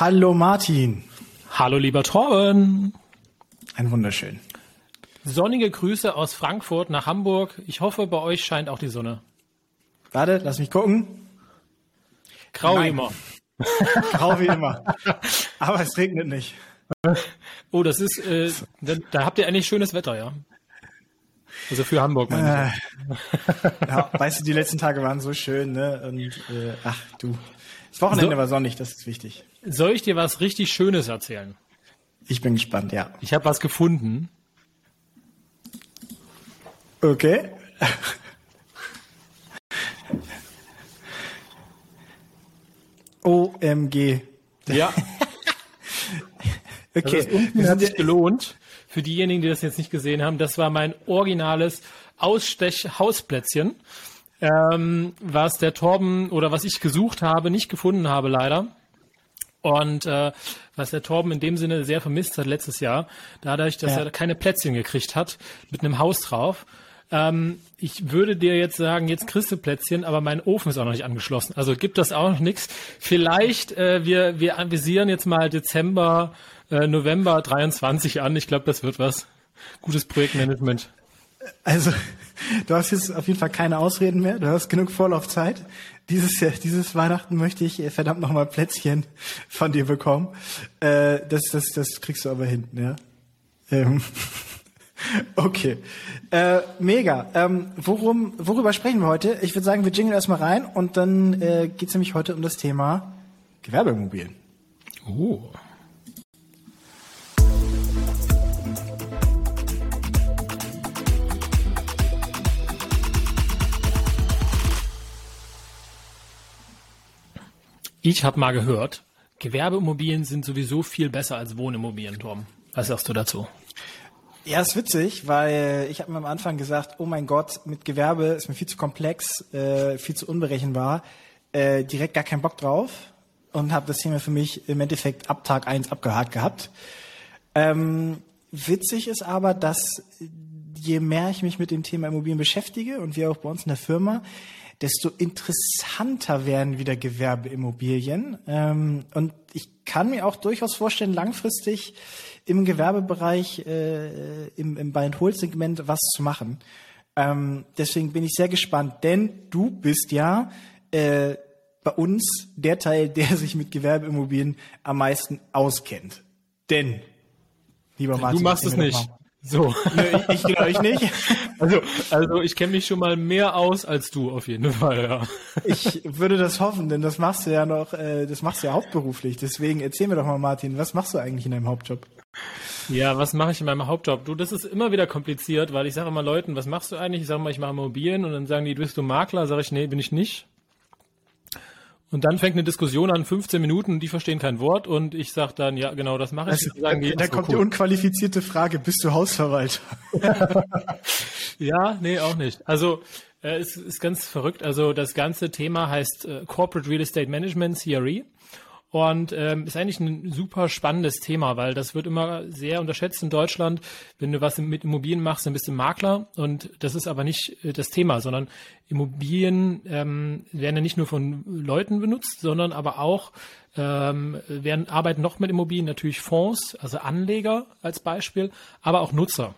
Hallo Martin. Hallo lieber Torben. Ein wunderschön. Sonnige Grüße aus Frankfurt nach Hamburg. Ich hoffe, bei euch scheint auch die Sonne. Warte, lass mich gucken. Grau Nein. wie immer. Grau wie immer. Aber es regnet nicht. Oh, das ist, äh, da, da, habt ihr eigentlich schönes Wetter, ja? Also für Hamburg, meine ich. Äh, ja, weißt du, die letzten Tage waren so schön, ne? Und äh, ach du. Das Wochenende so, war sonnig, das ist wichtig. Soll ich dir was richtig Schönes erzählen? Ich bin gespannt, ja. Ich habe was gefunden. Okay. OMG. Ja. okay. Das hat sich gelohnt. Für diejenigen, die das jetzt nicht gesehen haben, das war mein originales Ausstech-Hausplätzchen, ähm, was der Torben oder was ich gesucht habe, nicht gefunden habe leider. Und äh, was der Torben in dem Sinne sehr vermisst hat letztes Jahr, dadurch, dass ja. er keine Plätzchen gekriegt hat mit einem Haus drauf. Ähm, ich würde dir jetzt sagen, jetzt kriegst du Plätzchen, aber mein Ofen ist auch noch nicht angeschlossen. Also gibt das auch noch nichts. Vielleicht, äh, wir, wir avisieren jetzt mal Dezember, äh, November 23 an. Ich glaube, das wird was. Gutes Projektmanagement. Also, du hast jetzt auf jeden Fall keine Ausreden mehr. Du hast genug Vorlaufzeit. Dieses, dieses Weihnachten möchte ich äh, verdammt nochmal Plätzchen von dir bekommen. Äh, das, das, das kriegst du aber hinten, ja. Ähm. Okay, äh, mega. Ähm, worum, worüber sprechen wir heute? Ich würde sagen, wir jingeln erstmal rein und dann äh, geht es nämlich heute um das Thema Gewerbeimmobilien. Oh. Ich habe mal gehört, Gewerbeimmobilien sind sowieso viel besser als Wohnimmobilien, Tom. Was sagst du dazu? Ja, ist witzig, weil ich habe mir am Anfang gesagt, oh mein Gott, mit Gewerbe ist mir viel zu komplex, äh, viel zu unberechenbar, äh, direkt gar keinen Bock drauf und habe das Thema für mich im Endeffekt ab Tag eins abgehakt gehabt. Ähm, witzig ist aber, dass je mehr ich mich mit dem Thema Immobilien beschäftige und wir auch bei uns in der Firma, desto interessanter werden wieder Gewerbeimmobilien. Ähm, und ich kann mir auch durchaus vorstellen, langfristig im Gewerbebereich, äh, im, im Buy-and-Hold-Segment was zu machen. Ähm, deswegen bin ich sehr gespannt, denn du bist ja äh, bei uns der Teil, der sich mit Gewerbeimmobilien am meisten auskennt. Denn, lieber Martin, du machst es nicht. So. Nee, ich, ich euch nicht. Also, also ich kenne mich schon mal mehr aus als du auf jeden Fall, ja. Ich würde das hoffen, denn das machst du ja noch, äh, das machst du ja hauptberuflich. Deswegen erzähl mir doch mal, Martin, was machst du eigentlich in deinem Hauptjob? Ja, was mache ich in meinem Hauptjob? Du, das ist immer wieder kompliziert, weil ich sage immer Leuten, was machst du eigentlich? Ich sage mal, ich mache Immobilien und dann sagen die, bist du Makler? Sage ich, nee, bin ich nicht. Und dann fängt eine Diskussion an, 15 Minuten, die verstehen kein Wort und ich sage dann, ja, genau, das mache ich. Also, die, da kommt cool. die unqualifizierte Frage, bist du Hausverwalter? ja, nee, auch nicht. Also äh, es ist ganz verrückt. Also das ganze Thema heißt äh, Corporate Real Estate Management, CRE. Und ähm, ist eigentlich ein super spannendes Thema, weil das wird immer sehr unterschätzt in Deutschland. Wenn du was mit Immobilien machst, dann bist du Makler. Und das ist aber nicht äh, das Thema, sondern Immobilien ähm, werden ja nicht nur von Leuten benutzt, sondern aber auch ähm, werden arbeiten noch mit Immobilien natürlich Fonds, also Anleger als Beispiel, aber auch Nutzer.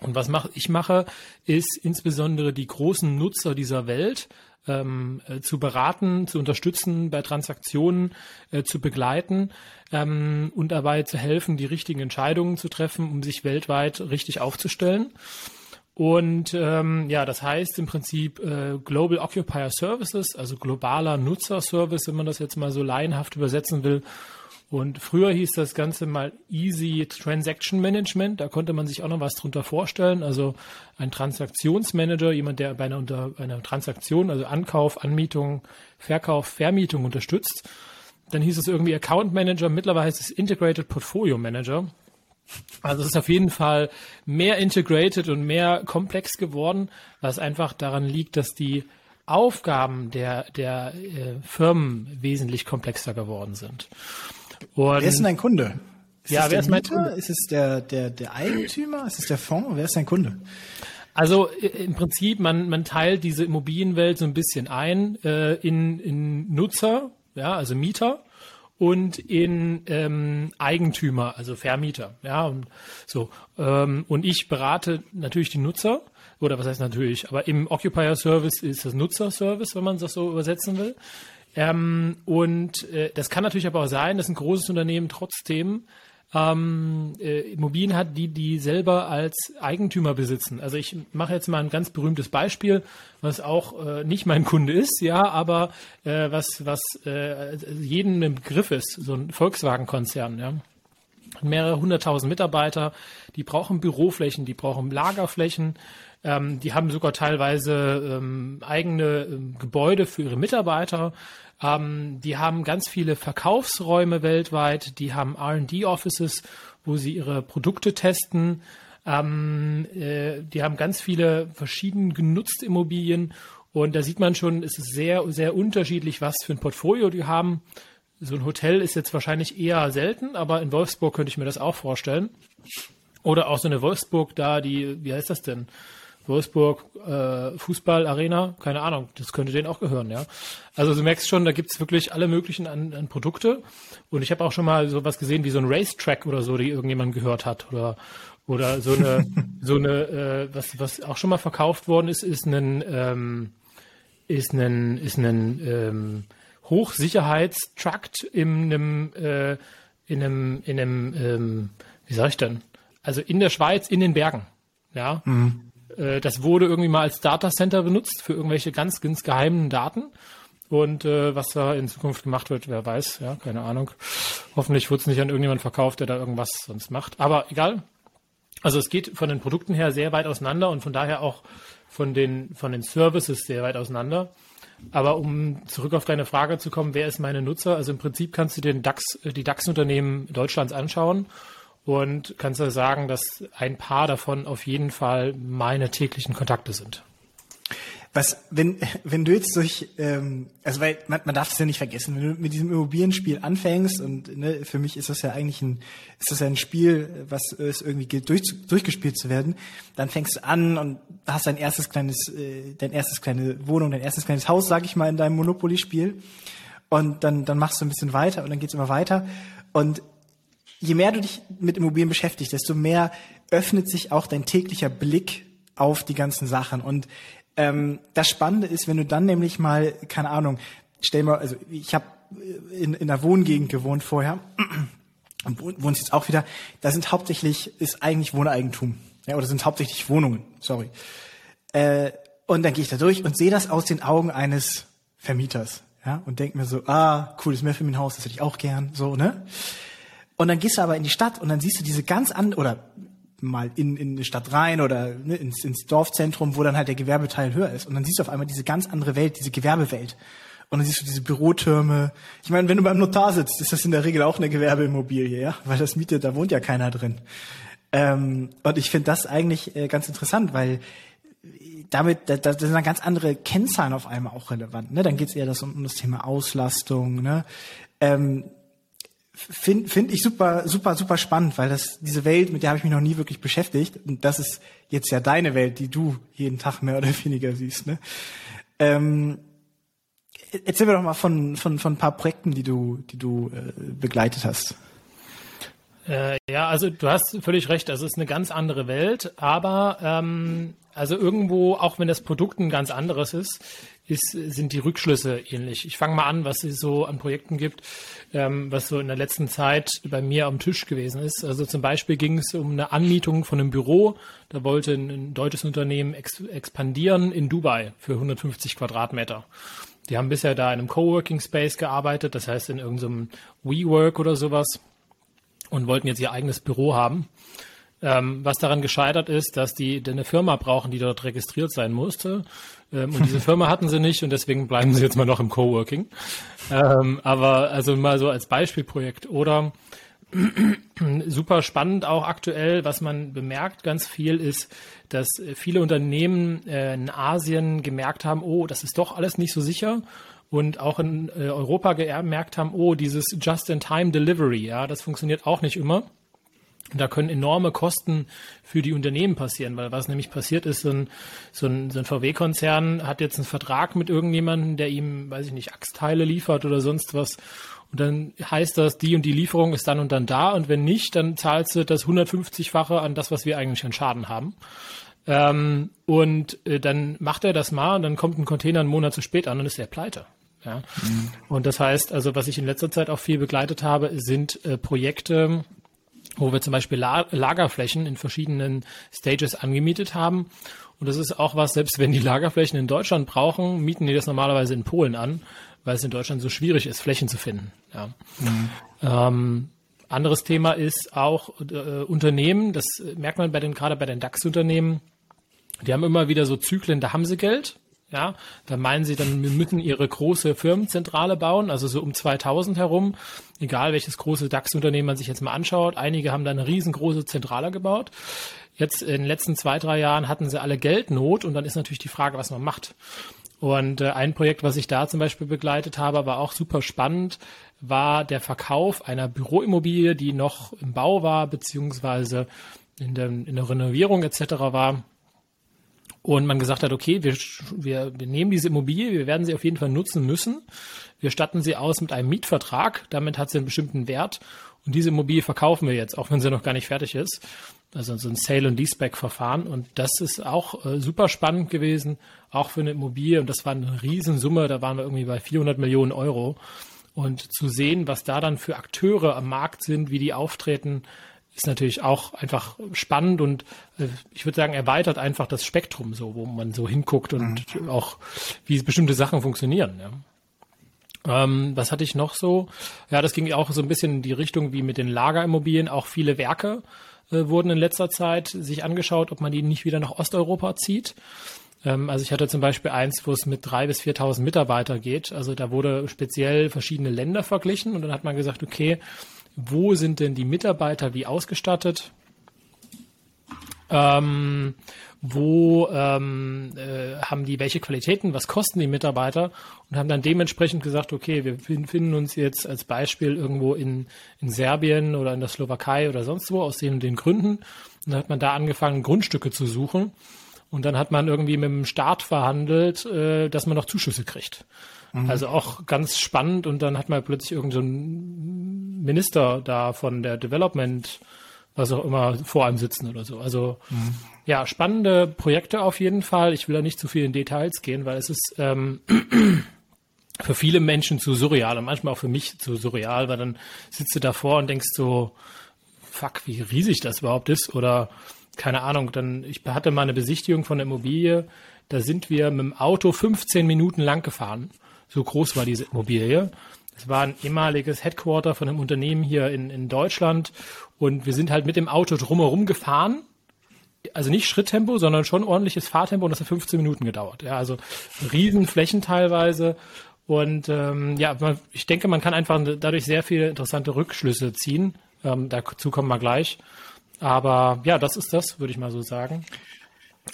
Und was mach, ich mache, ist insbesondere die großen Nutzer dieser Welt ähm, äh, zu beraten, zu unterstützen, bei Transaktionen äh, zu begleiten ähm, und dabei zu helfen, die richtigen Entscheidungen zu treffen, um sich weltweit richtig aufzustellen. Und ähm, ja, das heißt im Prinzip äh, Global Occupier Services, also globaler Nutzerservice, wenn man das jetzt mal so laienhaft übersetzen will. Und früher hieß das Ganze mal Easy Transaction Management. Da konnte man sich auch noch was drunter vorstellen. Also ein Transaktionsmanager, jemand, der bei einer, unter einer Transaktion, also Ankauf, Anmietung, Verkauf, Vermietung unterstützt. Dann hieß es irgendwie Account Manager. Mittlerweile heißt es Integrated Portfolio Manager. Also es ist auf jeden Fall mehr integrated und mehr komplex geworden, was einfach daran liegt, dass die Aufgaben der, der äh, Firmen wesentlich komplexer geworden sind. Und wer ist denn dein Kunde? Ist ja, wer ist mein Kunde? Ist es der, der, der Eigentümer? Ist es der Fonds? Wer ist dein Kunde? Also im Prinzip, man, man teilt diese Immobilienwelt so ein bisschen ein äh, in, in Nutzer, ja, also Mieter und in ähm, Eigentümer, also Vermieter. Ja, und so. Ähm, und ich berate natürlich die Nutzer, oder was heißt natürlich, aber im Occupier Service ist das Nutzer-Service, wenn man das so übersetzen will. Ähm, und äh, das kann natürlich aber auch sein, dass ein großes Unternehmen trotzdem ähm, äh, Immobilien hat, die die selber als Eigentümer besitzen. Also ich mache jetzt mal ein ganz berühmtes Beispiel, was auch äh, nicht mein Kunde ist, ja, aber äh, was was äh, jedem im Begriff ist, so ein Volkswagen-Konzern, ja mehrere hunderttausend Mitarbeiter, die brauchen Büroflächen, die brauchen Lagerflächen, ähm, die haben sogar teilweise ähm, eigene ähm, Gebäude für ihre Mitarbeiter. Ähm, die haben ganz viele Verkaufsräume weltweit, die haben RD-Offices, wo sie ihre Produkte testen. Ähm, äh, die haben ganz viele verschieden genutzte Immobilien und da sieht man schon, es ist sehr, sehr unterschiedlich, was für ein Portfolio die haben. So ein Hotel ist jetzt wahrscheinlich eher selten, aber in Wolfsburg könnte ich mir das auch vorstellen. Oder auch so eine Wolfsburg da, die, wie heißt das denn? Wolfsburg äh, Fußballarena, keine Ahnung, das könnte denen auch gehören, ja. Also du merkst schon, da gibt's wirklich alle möglichen an, an Produkte. Und ich habe auch schon mal sowas gesehen wie so ein Racetrack oder so, die irgendjemand gehört hat. Oder oder so eine, so eine, äh, was, was auch schon mal verkauft worden ist, ist ein, ähm, ist ein, ist ein ähm, Hochsicherheitstrakt in einem, äh, in einem, in einem, ähm, wie sag ich denn? Also in der Schweiz, in den Bergen. Ja. Mhm. Äh, das wurde irgendwie mal als Datacenter benutzt für irgendwelche ganz, ganz geheimen Daten. Und äh, was da in Zukunft gemacht wird, wer weiß, ja, keine Ahnung. Hoffentlich wird es nicht an irgendjemand verkauft, der da irgendwas sonst macht. Aber egal. Also es geht von den Produkten her sehr weit auseinander und von daher auch von den, von den Services sehr weit auseinander. Aber um zurück auf deine Frage zu kommen, wer ist meine Nutzer? Also im Prinzip kannst du den DAX, die DAX-Unternehmen Deutschlands anschauen und kannst du sagen, dass ein paar davon auf jeden Fall meine täglichen Kontakte sind. Was, wenn, wenn du jetzt durch, ähm, also weil man, man darf es ja nicht vergessen, wenn du mit diesem Immobilienspiel anfängst und ne, für mich ist das ja eigentlich ein, ist das ja ein Spiel, was es irgendwie gilt, durch, durchgespielt zu werden, dann fängst du an und hast dein erstes kleines, äh, dein erstes kleine Wohnung, dein erstes kleines Haus, sag ich mal, in deinem Monopoly-Spiel. Und dann, dann machst du ein bisschen weiter und dann geht's immer weiter. Und je mehr du dich mit Immobilien beschäftigst, desto mehr öffnet sich auch dein täglicher Blick auf die ganzen Sachen. Und ähm, das Spannende ist, wenn du dann nämlich mal, keine Ahnung, stell mal, also ich habe in, in einer Wohngegend gewohnt vorher und wohnt jetzt auch wieder. Da sind hauptsächlich ist eigentlich Wohneigentum, ja, oder sind hauptsächlich Wohnungen. Sorry. Äh, und dann gehe ich da durch und sehe das aus den Augen eines Vermieters, ja, und denke mir so, ah, cool, das ist mehr für mein Haus, das hätte ich auch gern, so ne. Und dann gehst du aber in die Stadt und dann siehst du diese ganz andere, oder mal in, in eine Stadt rein oder ne, ins, ins Dorfzentrum, wo dann halt der Gewerbeteil höher ist. Und dann siehst du auf einmal diese ganz andere Welt, diese Gewerbewelt. Und dann siehst du diese Bürotürme. Ich meine, wenn du beim Notar sitzt, ist das in der Regel auch eine Gewerbeimmobilie, ja, weil das mietet, da wohnt ja keiner drin. Ähm, und ich finde das eigentlich äh, ganz interessant, weil damit, da, da sind dann ganz andere Kennzahlen auf einmal auch relevant. Ne? Dann geht es eher das um, um das Thema Auslastung. Ne? Ähm, finde find ich super, super, super spannend, weil das diese Welt, mit der habe ich mich noch nie wirklich beschäftigt. Und das ist jetzt ja deine Welt, die du jeden Tag mehr oder weniger siehst. Ne? Ähm, erzähl mir doch mal von, von, von ein paar Projekten, die du, die du äh, begleitet hast. Äh, ja, also du hast völlig recht, das ist eine ganz andere Welt, aber ähm, also irgendwo, auch wenn das Produkt ein ganz anderes ist, ist, sind die Rückschlüsse ähnlich. Ich fange mal an, was es so an Projekten gibt, ähm, was so in der letzten Zeit bei mir am Tisch gewesen ist. Also zum Beispiel ging es um eine Anmietung von einem Büro. Da wollte ein, ein deutsches Unternehmen ex expandieren in Dubai für 150 Quadratmeter. Die haben bisher da in einem Coworking Space gearbeitet, das heißt in irgendeinem WeWork oder sowas und wollten jetzt ihr eigenes Büro haben. Ähm, was daran gescheitert ist, dass die eine Firma brauchen, die dort registriert sein musste. Ähm, und diese Firma hatten sie nicht und deswegen bleiben sie jetzt mal noch im Coworking. Ähm, aber also mal so als Beispielprojekt. Oder super spannend auch aktuell, was man bemerkt ganz viel ist, dass viele Unternehmen äh, in Asien gemerkt haben, oh, das ist doch alles nicht so sicher und auch in äh, Europa gemerkt haben, oh, dieses Just-in-Time-Delivery, ja, das funktioniert auch nicht immer. Und da können enorme Kosten für die Unternehmen passieren, weil was nämlich passiert ist, so ein, so ein, so ein VW-Konzern hat jetzt einen Vertrag mit irgendjemandem, der ihm, weiß ich nicht, Achsteile liefert oder sonst was. Und dann heißt das, die und die Lieferung ist dann und dann da. Und wenn nicht, dann zahlst du das 150-fache an das, was wir eigentlich an Schaden haben. Ähm, und äh, dann macht er das mal und dann kommt ein Container einen Monat zu spät an und ist er pleite. Ja. Mhm. Und das heißt, also was ich in letzter Zeit auch viel begleitet habe, sind äh, Projekte, wo wir zum Beispiel La Lagerflächen in verschiedenen Stages angemietet haben. Und das ist auch was, selbst wenn die Lagerflächen in Deutschland brauchen, mieten die das normalerweise in Polen an, weil es in Deutschland so schwierig ist, Flächen zu finden. Ja. Mhm. Ähm, anderes Thema ist auch äh, Unternehmen, das merkt man bei den, gerade bei den DAX-Unternehmen, die haben immer wieder so Zyklen, da haben sie Geld, ja, da meinen sie dann, wir müssen ihre große Firmenzentrale bauen, also so um 2000 herum, egal welches große DAX-Unternehmen man sich jetzt mal anschaut. Einige haben da eine riesengroße Zentrale gebaut. Jetzt in den letzten zwei, drei Jahren hatten sie alle Geldnot und dann ist natürlich die Frage, was man macht. Und äh, ein Projekt, was ich da zum Beispiel begleitet habe, war auch super spannend, war der Verkauf einer Büroimmobilie, die noch im Bau war, beziehungsweise in der, in der Renovierung etc. war und man gesagt hat, okay, wir, wir, wir nehmen diese Immobilie, wir werden sie auf jeden Fall nutzen müssen. Wir statten sie aus mit einem Mietvertrag, damit hat sie einen bestimmten Wert. Und diese Immobilie verkaufen wir jetzt, auch wenn sie noch gar nicht fertig ist. Also so ein Sale- und Leaseback-Verfahren. Und das ist auch äh, super spannend gewesen, auch für eine Immobilie. Und das war eine Riesensumme, da waren wir irgendwie bei 400 Millionen Euro. Und zu sehen, was da dann für Akteure am Markt sind, wie die auftreten, ist natürlich auch einfach spannend und äh, ich würde sagen, erweitert einfach das Spektrum so, wo man so hinguckt und mhm. auch wie bestimmte Sachen funktionieren. Ja. Ähm, was hatte ich noch so? Ja, das ging auch so ein bisschen in die Richtung wie mit den Lagerimmobilien. Auch viele Werke äh, wurden in letzter Zeit sich angeschaut, ob man die nicht wieder nach Osteuropa zieht. Ähm, also ich hatte zum Beispiel eins, wo es mit drei bis 4.000 Mitarbeiter geht. Also da wurde speziell verschiedene Länder verglichen und dann hat man gesagt, okay, wo sind denn die Mitarbeiter wie ausgestattet, ähm, wo ähm, äh, haben die welche Qualitäten, was kosten die Mitarbeiter und haben dann dementsprechend gesagt, okay, wir finden uns jetzt als Beispiel irgendwo in, in Serbien oder in der Slowakei oder sonst wo aus den den Gründen. Und dann hat man da angefangen, Grundstücke zu suchen. Und dann hat man irgendwie mit dem Staat verhandelt, äh, dass man noch Zuschüsse kriegt. Mhm. Also auch ganz spannend und dann hat man plötzlich irgendeinen so Minister da von der Development, was auch immer, vor einem sitzen oder so. Also mhm. ja, spannende Projekte auf jeden Fall. Ich will da nicht zu viel in Details gehen, weil es ist ähm, für viele Menschen zu surreal und manchmal auch für mich zu surreal, weil dann sitzt du davor und denkst so, fuck, wie riesig das überhaupt ist oder keine Ahnung, dann ich hatte mal eine Besichtigung von der Immobilie, da sind wir mit dem Auto 15 Minuten lang gefahren so groß war diese Immobilie. Es war ein ehemaliges Headquarter von einem Unternehmen hier in, in Deutschland und wir sind halt mit dem Auto drumherum gefahren. Also nicht Schritttempo, sondern schon ordentliches Fahrtempo und das hat 15 Minuten gedauert. Ja, also Riesenflächen teilweise. Und ähm, ja, man, ich denke, man kann einfach dadurch sehr viele interessante Rückschlüsse ziehen. Ähm, dazu kommen wir gleich. Aber ja, das ist das, würde ich mal so sagen.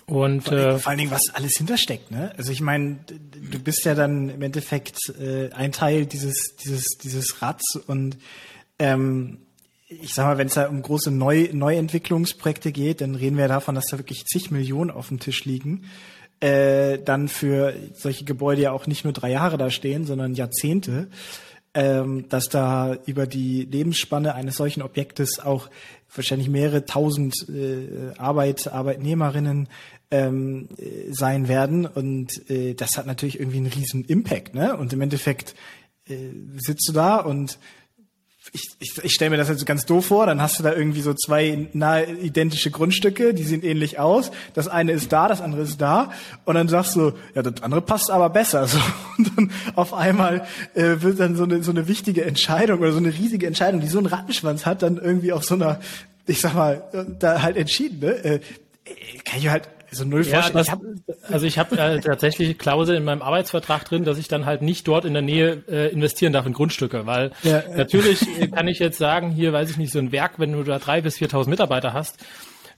Und vor, äh, vor allen Dingen, was alles hintersteckt, ne? Also ich meine, du bist ja dann im Endeffekt äh, ein Teil dieses dieses dieses Rads und ähm, ich sag mal, wenn es da um große Neu Neuentwicklungsprojekte geht, dann reden wir davon, dass da wirklich zig Millionen auf dem Tisch liegen. Äh, dann für solche Gebäude ja auch nicht nur drei Jahre da stehen, sondern Jahrzehnte, ähm, dass da über die Lebensspanne eines solchen Objektes auch wahrscheinlich mehrere tausend äh, Arbeit, Arbeitnehmerinnen ähm, äh, sein werden. Und äh, das hat natürlich irgendwie einen riesen Impact. Ne? Und im Endeffekt äh, sitzt du da und ich, ich, ich stelle mir das jetzt ganz doof vor, dann hast du da irgendwie so zwei nahe identische Grundstücke, die sehen ähnlich aus. Das eine ist da, das andere ist da. Und dann sagst du, ja, das andere passt aber besser. So. Und dann auf einmal äh, wird dann so eine, so eine wichtige Entscheidung oder so eine riesige Entscheidung, die so einen Rattenschwanz hat, dann irgendwie auf so einer, ich sag mal, da halt entschieden. Ne? Äh, kann ich halt so null ja, das, ich hab, also ich habe äh, tatsächlich Klausel in meinem Arbeitsvertrag drin, dass ich dann halt nicht dort in der Nähe äh, investieren darf in Grundstücke, weil ja, natürlich kann ich jetzt sagen, hier weiß ich nicht, so ein Werk, wenn du da drei bis 4.000 Mitarbeiter hast,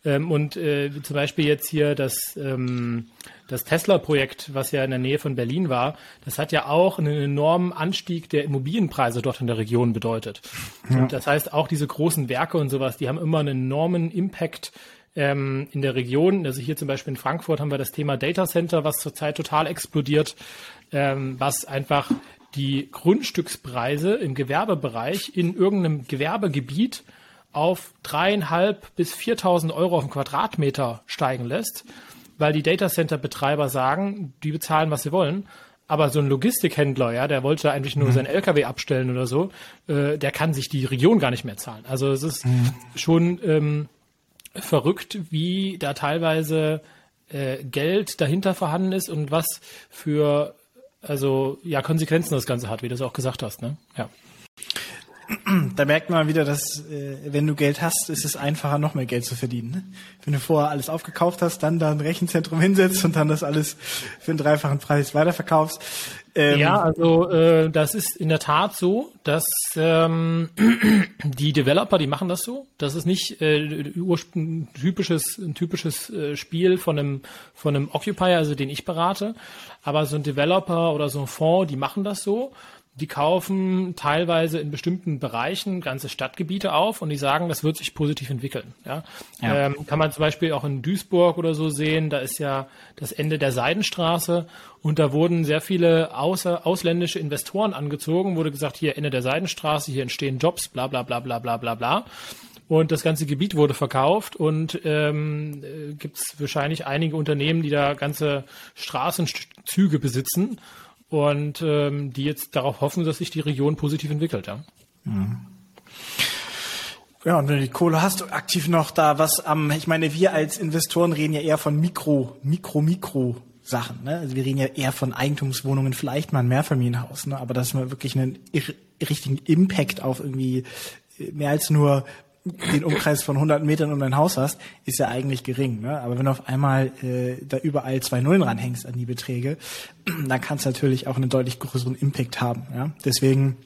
Ähm, und äh, zum Beispiel jetzt hier das, ähm, das Tesla-Projekt, was ja in der Nähe von Berlin war, das hat ja auch einen enormen Anstieg der Immobilienpreise dort in der Region bedeutet. Ja. Und das heißt, auch diese großen Werke und sowas, die haben immer einen enormen Impact ähm, in der Region. Also hier zum Beispiel in Frankfurt haben wir das Thema Data Center, was zurzeit total explodiert, ähm, was einfach die Grundstückspreise im Gewerbebereich in irgendeinem Gewerbegebiet auf dreieinhalb bis 4.000 Euro auf den Quadratmeter steigen lässt, weil die Datacenter-Betreiber sagen, die bezahlen, was sie wollen. Aber so ein Logistikhändler, ja, der wollte eigentlich nur mhm. sein LKW abstellen oder so, äh, der kann sich die Region gar nicht mehr zahlen. Also es ist mhm. schon ähm, verrückt, wie da teilweise äh, Geld dahinter vorhanden ist und was für also ja Konsequenzen das Ganze hat, wie du es auch gesagt hast, ne? Ja. Da merkt man wieder, dass äh, wenn du Geld hast, ist es einfacher, noch mehr Geld zu verdienen. Ne? Wenn du vorher alles aufgekauft hast, dann da ein Rechenzentrum hinsetzt und dann das alles für einen dreifachen Preis weiterverkaufst. Ähm, ja, also äh, das ist in der Tat so, dass ähm, die Developer, die machen das so. Das ist nicht äh, ein typisches, ein typisches äh, Spiel von einem, von einem Occupier, also den ich berate. Aber so ein Developer oder so ein Fonds, die machen das so die kaufen teilweise in bestimmten Bereichen ganze Stadtgebiete auf und die sagen, das wird sich positiv entwickeln. Ja? ja. Ähm, kann man zum Beispiel auch in Duisburg oder so sehen, da ist ja das Ende der Seidenstraße und da wurden sehr viele außer, ausländische Investoren angezogen, wurde gesagt, hier Ende der Seidenstraße, hier entstehen Jobs, bla bla bla bla bla bla bla. Und das ganze Gebiet wurde verkauft und ähm, gibt es wahrscheinlich einige Unternehmen, die da ganze Straßenzüge besitzen und ähm, die jetzt darauf hoffen, dass sich die Region positiv entwickelt. Ja. Mhm. Ja, und wenn du die Kohle hast, aktiv noch da was am, ich meine, wir als Investoren reden ja eher von Mikro, Mikro, Mikro Sachen. Ne? Also wir reden ja eher von Eigentumswohnungen, vielleicht mal ein Mehrfamilienhaus, ne? aber dass man wirklich einen richtigen Impact auf irgendwie mehr als nur den Umkreis von 100 Metern um dein Haus hast, ist ja eigentlich gering. Ne? Aber wenn du auf einmal äh, da überall zwei Nullen ranhängst an die Beträge, dann kann es natürlich auch einen deutlich größeren Impact haben. Ja? Deswegen,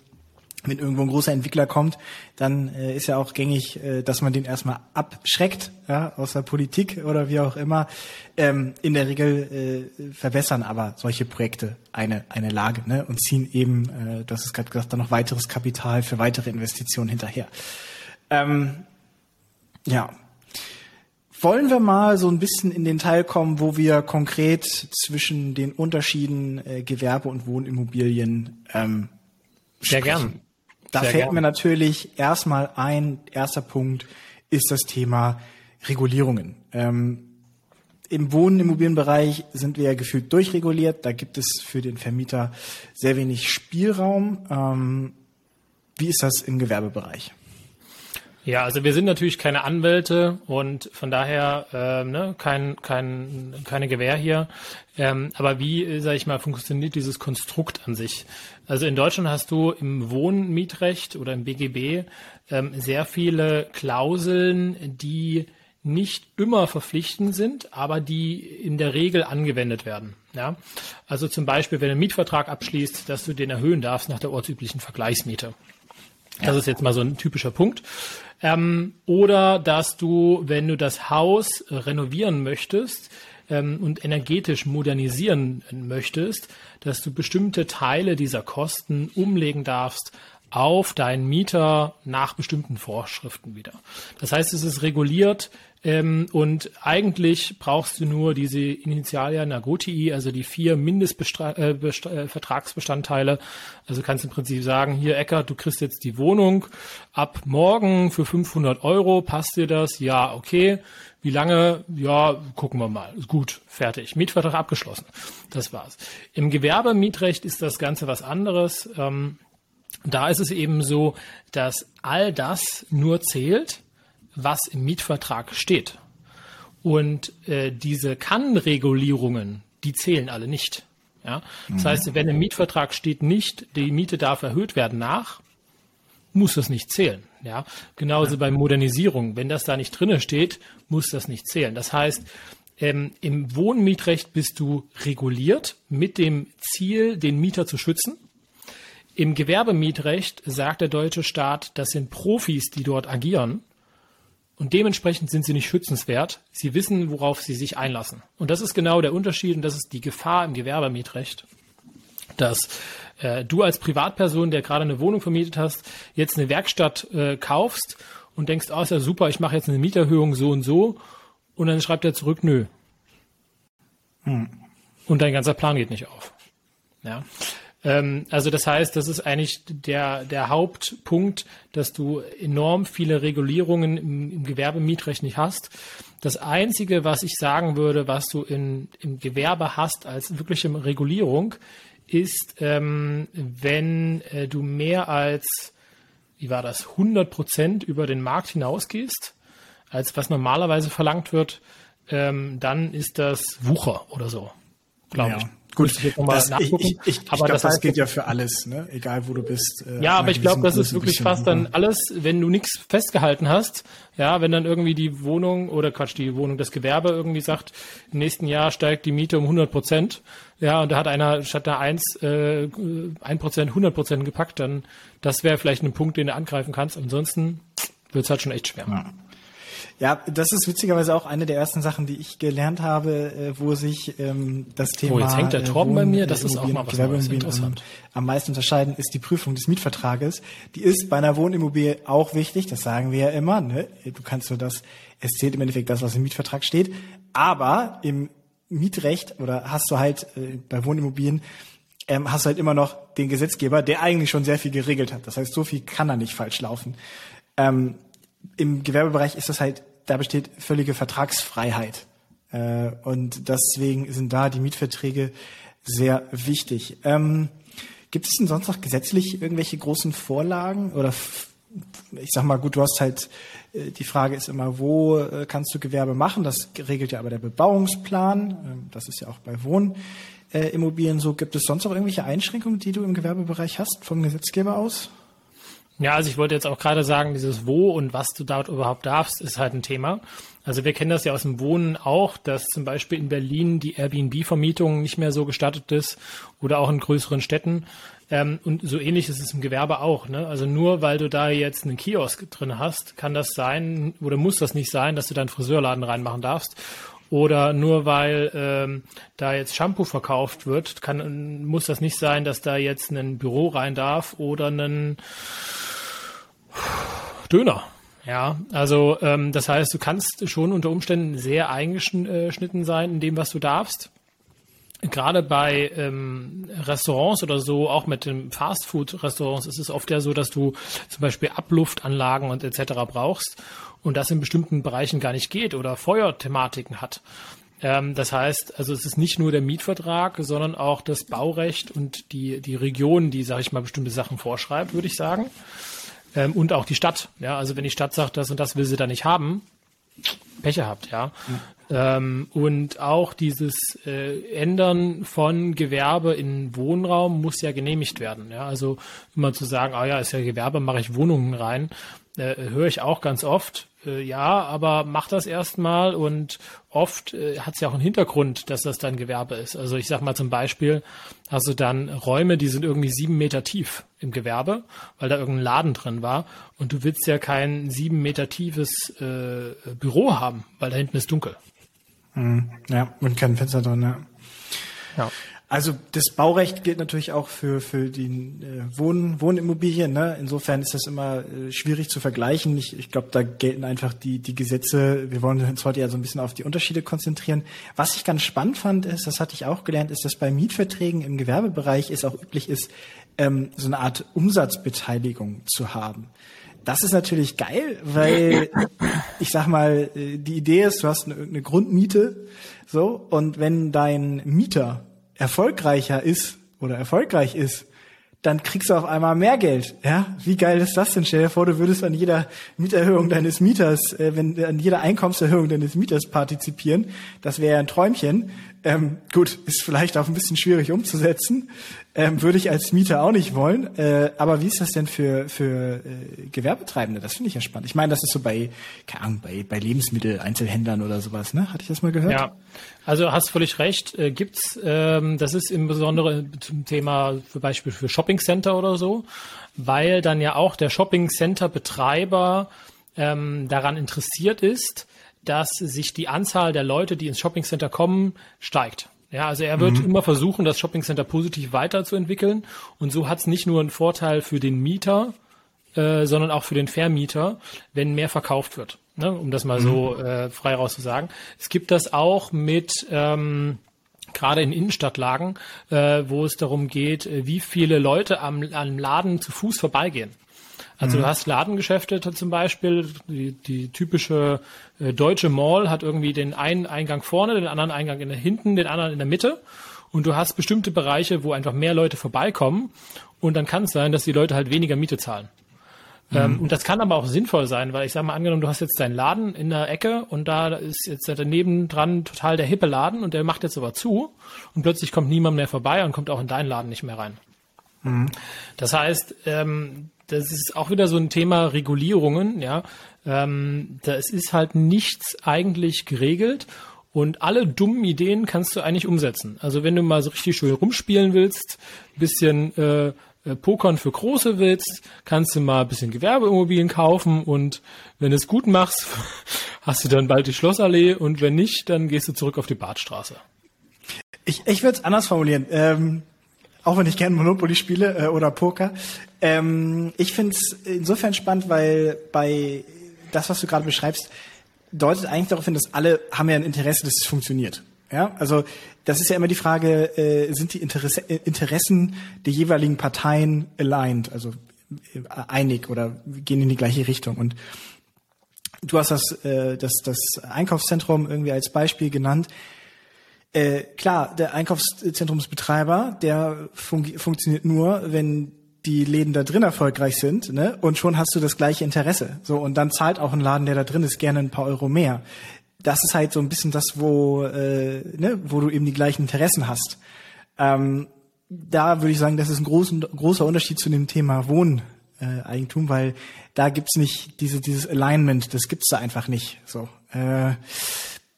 wenn irgendwo ein großer Entwickler kommt, dann äh, ist ja auch gängig, äh, dass man den erstmal abschreckt, ja, aus der Politik oder wie auch immer. Ähm, in der Regel äh, verbessern aber solche Projekte eine, eine Lage ne? und ziehen eben, äh, das ist gerade gesagt, dann noch weiteres Kapital für weitere Investitionen hinterher. Ähm, ja. Wollen wir mal so ein bisschen in den Teil kommen, wo wir konkret zwischen den Unterschieden äh, Gewerbe und Wohnimmobilien ähm, Sehr gern. Da Sehr fällt gern. mir natürlich erstmal ein, erster Punkt ist das Thema Regulierungen. Ähm, Im Wohnimmobilienbereich sind wir ja gefühlt durchreguliert. Da gibt es für den Vermieter sehr wenig Spielraum. Ähm, wie ist das im Gewerbebereich? Ja, also wir sind natürlich keine Anwälte und von daher äh, ne, kein, kein, keine Gewähr hier. Ähm, aber wie, sage ich mal, funktioniert dieses Konstrukt an sich? Also in Deutschland hast du im Wohnmietrecht oder im BGB ähm, sehr viele Klauseln, die nicht immer verpflichtend sind, aber die in der Regel angewendet werden. Ja? Also zum Beispiel, wenn du einen Mietvertrag abschließt, dass du den erhöhen darfst nach der ortsüblichen Vergleichsmiete. Das ist jetzt mal so ein typischer Punkt. Ähm, oder dass du, wenn du das Haus renovieren möchtest ähm, und energetisch modernisieren möchtest, dass du bestimmte Teile dieser Kosten umlegen darfst auf deinen Mieter nach bestimmten Vorschriften wieder. Das heißt, es ist reguliert ähm, und eigentlich brauchst du nur diese Initialia Nagotii, also die vier Mindestvertragsbestandteile. Äh, äh also kannst im Prinzip sagen, hier Eckert, du kriegst jetzt die Wohnung ab morgen für 500 Euro. Passt dir das? Ja, okay. Wie lange? Ja, gucken wir mal. Gut, fertig. Mietvertrag abgeschlossen. Das war's. Im Gewerbemietrecht ist das Ganze was anderes. Ähm, da ist es eben so, dass all das nur zählt, was im Mietvertrag steht. Und äh, diese Kannregulierungen, die zählen alle nicht. Ja? Das mhm. heißt, wenn im Mietvertrag steht nicht, die Miete darf erhöht werden nach, muss das nicht zählen. Ja? Genauso ja. bei Modernisierung. Wenn das da nicht drinne steht, muss das nicht zählen. Das heißt, ähm, im Wohnmietrecht bist du reguliert mit dem Ziel, den Mieter zu schützen. Im Gewerbemietrecht sagt der deutsche Staat, das sind Profis, die dort agieren. Und dementsprechend sind sie nicht schützenswert. Sie wissen, worauf sie sich einlassen. Und das ist genau der Unterschied und das ist die Gefahr im Gewerbemietrecht, dass äh, du als Privatperson, der gerade eine Wohnung vermietet hast, jetzt eine Werkstatt äh, kaufst und denkst, oh, ist ja super, ich mache jetzt eine Mieterhöhung so und so. Und dann schreibt er zurück, nö. Hm. Und dein ganzer Plan geht nicht auf. Ja. Ähm, also das heißt, das ist eigentlich der, der Hauptpunkt, dass du enorm viele Regulierungen im, im Gewerbemietrecht nicht hast. Das Einzige, was ich sagen würde, was du in, im Gewerbe hast als wirkliche Regulierung, ist, ähm, wenn äh, du mehr als, wie war das, 100 Prozent über den Markt hinausgehst, als was normalerweise verlangt wird, ähm, dann ist das Wucher oder so, glaube ja. ich. Gut, ich, das, ich, ich, ich, aber glaub, das, heißt, das gilt ja für alles, ne? egal wo du bist. Äh, ja, aber ich glaube, das ist wirklich fast dann alles, wenn du nichts festgehalten hast, ja, wenn dann irgendwie die Wohnung oder Quatsch, die Wohnung, das Gewerbe irgendwie sagt, im nächsten Jahr steigt die Miete um 100 Prozent, ja, und da hat einer statt einer 1, äh, 1 Prozent 100 Prozent gepackt, dann das wäre vielleicht ein Punkt, den du angreifen kannst. Ansonsten wird es halt schon echt schwer. Ja. Ja, das ist witzigerweise auch eine der ersten Sachen, die ich gelernt habe, äh, wo sich ähm, das Thema. Oh, jetzt hängt der Torben äh, bei mir, das ist auch mal was Neues, interessant. Am meisten unterscheiden ist die Prüfung des Mietvertrages. Die ist bei einer Wohnimmobilie auch wichtig, das sagen wir ja immer. Ne? Du kannst nur das, es zählt im Endeffekt das, was im Mietvertrag steht. Aber im Mietrecht oder hast du halt äh, bei Wohnimmobilien ähm, hast du halt immer noch den Gesetzgeber, der eigentlich schon sehr viel geregelt hat. Das heißt, so viel kann da nicht falsch laufen. Ähm, Im Gewerbebereich ist das halt da besteht völlige Vertragsfreiheit. Äh, und deswegen sind da die Mietverträge sehr wichtig. Ähm, gibt es denn sonst noch gesetzlich irgendwelche großen Vorlagen oder ich sag mal, gut, du hast halt, äh, die Frage ist immer, wo äh, kannst du Gewerbe machen? Das regelt ja aber der Bebauungsplan. Ähm, das ist ja auch bei Wohnimmobilien so. Gibt es sonst noch irgendwelche Einschränkungen, die du im Gewerbebereich hast vom Gesetzgeber aus? Ja, also ich wollte jetzt auch gerade sagen, dieses Wo und was du dort überhaupt darfst, ist halt ein Thema. Also wir kennen das ja aus dem Wohnen auch, dass zum Beispiel in Berlin die Airbnb-Vermietung nicht mehr so gestattet ist oder auch in größeren Städten. Ähm, und so ähnlich ist es im Gewerbe auch. Ne? Also nur weil du da jetzt einen Kiosk drin hast, kann das sein oder muss das nicht sein, dass du deinen Friseurladen reinmachen darfst. Oder nur weil ähm, da jetzt Shampoo verkauft wird, kann, muss das nicht sein, dass da jetzt ein Büro rein darf oder ein Döner. Ja, also ähm, das heißt, du kannst schon unter Umständen sehr eingeschnitten sein in dem, was du darfst. Gerade bei ähm, Restaurants oder so, auch mit den Fastfood-Restaurants, ist es oft ja so, dass du zum Beispiel Abluftanlagen und etc. brauchst und das in bestimmten Bereichen gar nicht geht oder Feuerthematiken hat. Ähm, das heißt, also es ist nicht nur der Mietvertrag, sondern auch das Baurecht und die, die Region, die, sage ich mal, bestimmte Sachen vorschreibt, würde ich sagen. Ähm, und auch die Stadt. Ja, also wenn die Stadt sagt, das und das will sie da nicht haben, Pech habt, ja. Mhm. Und auch dieses äh, Ändern von Gewerbe in Wohnraum muss ja genehmigt werden. Ja, also immer zu sagen, ah ja, ist ja Gewerbe, mache ich Wohnungen rein, äh, höre ich auch ganz oft äh, ja, aber mach das erstmal und oft äh, hat es ja auch einen Hintergrund, dass das dann Gewerbe ist. Also ich sag mal zum Beispiel, hast du dann Räume, die sind irgendwie sieben Meter tief im Gewerbe, weil da irgendein Laden drin war und du willst ja kein sieben Meter tiefes äh, Büro haben, weil da hinten ist dunkel. Mhm. Ja, und kein Fenster drin, ja. Ja. Also das Baurecht gilt natürlich auch für, für die äh, Wohn, Wohnimmobilien. Ne? Insofern ist das immer äh, schwierig zu vergleichen. Ich, ich glaube, da gelten einfach die, die Gesetze. Wir wollen uns heute ja so ein bisschen auf die Unterschiede konzentrieren. Was ich ganz spannend fand, ist, das hatte ich auch gelernt, ist, dass bei Mietverträgen im Gewerbebereich es auch üblich ist, ähm, so eine Art Umsatzbeteiligung zu haben. Das ist natürlich geil, weil ich sag mal, äh, die Idee ist, du hast eine, eine Grundmiete, so, und wenn dein Mieter erfolgreicher ist oder erfolgreich ist, dann kriegst du auf einmal mehr Geld. Ja, wie geil ist das denn? Stell dir vor, du würdest an jeder Mieterhöhung deines Mieters, äh, wenn an jeder Einkommenserhöhung deines Mieters partizipieren. Das wäre ja ein Träumchen. Ähm, gut, ist vielleicht auch ein bisschen schwierig umzusetzen. Ähm, würde ich als Mieter auch nicht wollen. Äh, aber wie ist das denn für, für äh, Gewerbetreibende? Das finde ich ja spannend. Ich meine, das ist so bei, keine Ahnung, bei, bei Lebensmitteleinzelhändlern oder sowas, ne? Hatte ich das mal gehört? Ja, also hast völlig recht. Äh, gibt's, ähm, das ist im Besonderen zum Thema zum Beispiel für Shopping Center oder so, weil dann ja auch der Shopping Center Betreiber ähm, daran interessiert ist, dass sich die Anzahl der Leute, die ins Shoppingcenter kommen, steigt. Ja, also er wird mhm. immer versuchen, das Shoppingcenter positiv weiterzuentwickeln. Und so hat es nicht nur einen Vorteil für den Mieter, äh, sondern auch für den Vermieter, wenn mehr verkauft wird. Ne? Um das mal mhm. so äh, frei raus zu sagen. Es gibt das auch mit ähm, gerade in Innenstadtlagen, äh, wo es darum geht, äh, wie viele Leute am, am Laden zu Fuß vorbeigehen. Also mhm. du hast Ladengeschäfte zum Beispiel, die, die typische äh, deutsche Mall hat irgendwie den einen Eingang vorne, den anderen Eingang in der, hinten, den anderen in der Mitte. Und du hast bestimmte Bereiche, wo einfach mehr Leute vorbeikommen. Und dann kann es sein, dass die Leute halt weniger Miete zahlen. Ähm, mhm. und das kann aber auch sinnvoll sein, weil ich sage mal, angenommen, du hast jetzt deinen Laden in der Ecke und da ist jetzt daneben dran total der hippe Laden und der macht jetzt aber zu und plötzlich kommt niemand mehr vorbei und kommt auch in deinen Laden nicht mehr rein. Mhm. Das heißt, ähm, das ist auch wieder so ein Thema Regulierungen, ja. Ähm, das ist halt nichts eigentlich geregelt und alle dummen Ideen kannst du eigentlich umsetzen. Also wenn du mal so richtig schön rumspielen willst, bisschen äh, äh, Pokern für Große willst, kannst du mal ein bisschen Gewerbeimmobilien kaufen und wenn du es gut machst, hast du dann bald die Schlossallee und wenn nicht, dann gehst du zurück auf die Badstraße. Ich, ich würde es anders formulieren. Ähm, auch wenn ich gerne Monopoly spiele äh, oder Poker. Ähm, ich finde es insofern spannend, weil bei das, was du gerade beschreibst, deutet eigentlich darauf hin, dass alle haben ja ein Interesse, dass es funktioniert. Ja, also das ist ja immer die Frage, äh, sind die Interesse, äh, Interessen der jeweiligen Parteien aligned, also äh, einig oder gehen in die gleiche Richtung? Und du hast das, äh, das, das Einkaufszentrum irgendwie als Beispiel genannt. Äh, klar, der Einkaufszentrumsbetreiber, der fun funktioniert nur, wenn die Läden da drin erfolgreich sind, ne? Und schon hast du das gleiche Interesse. So und dann zahlt auch ein Laden, der da drin ist, gerne ein paar Euro mehr das ist halt so ein bisschen das, wo, äh, ne, wo du eben die gleichen Interessen hast. Ähm, da würde ich sagen, das ist ein großen, großer Unterschied zu dem Thema Wohneigentum, weil da gibt's nicht diese, dieses Alignment, das gibt's da einfach nicht. So, äh,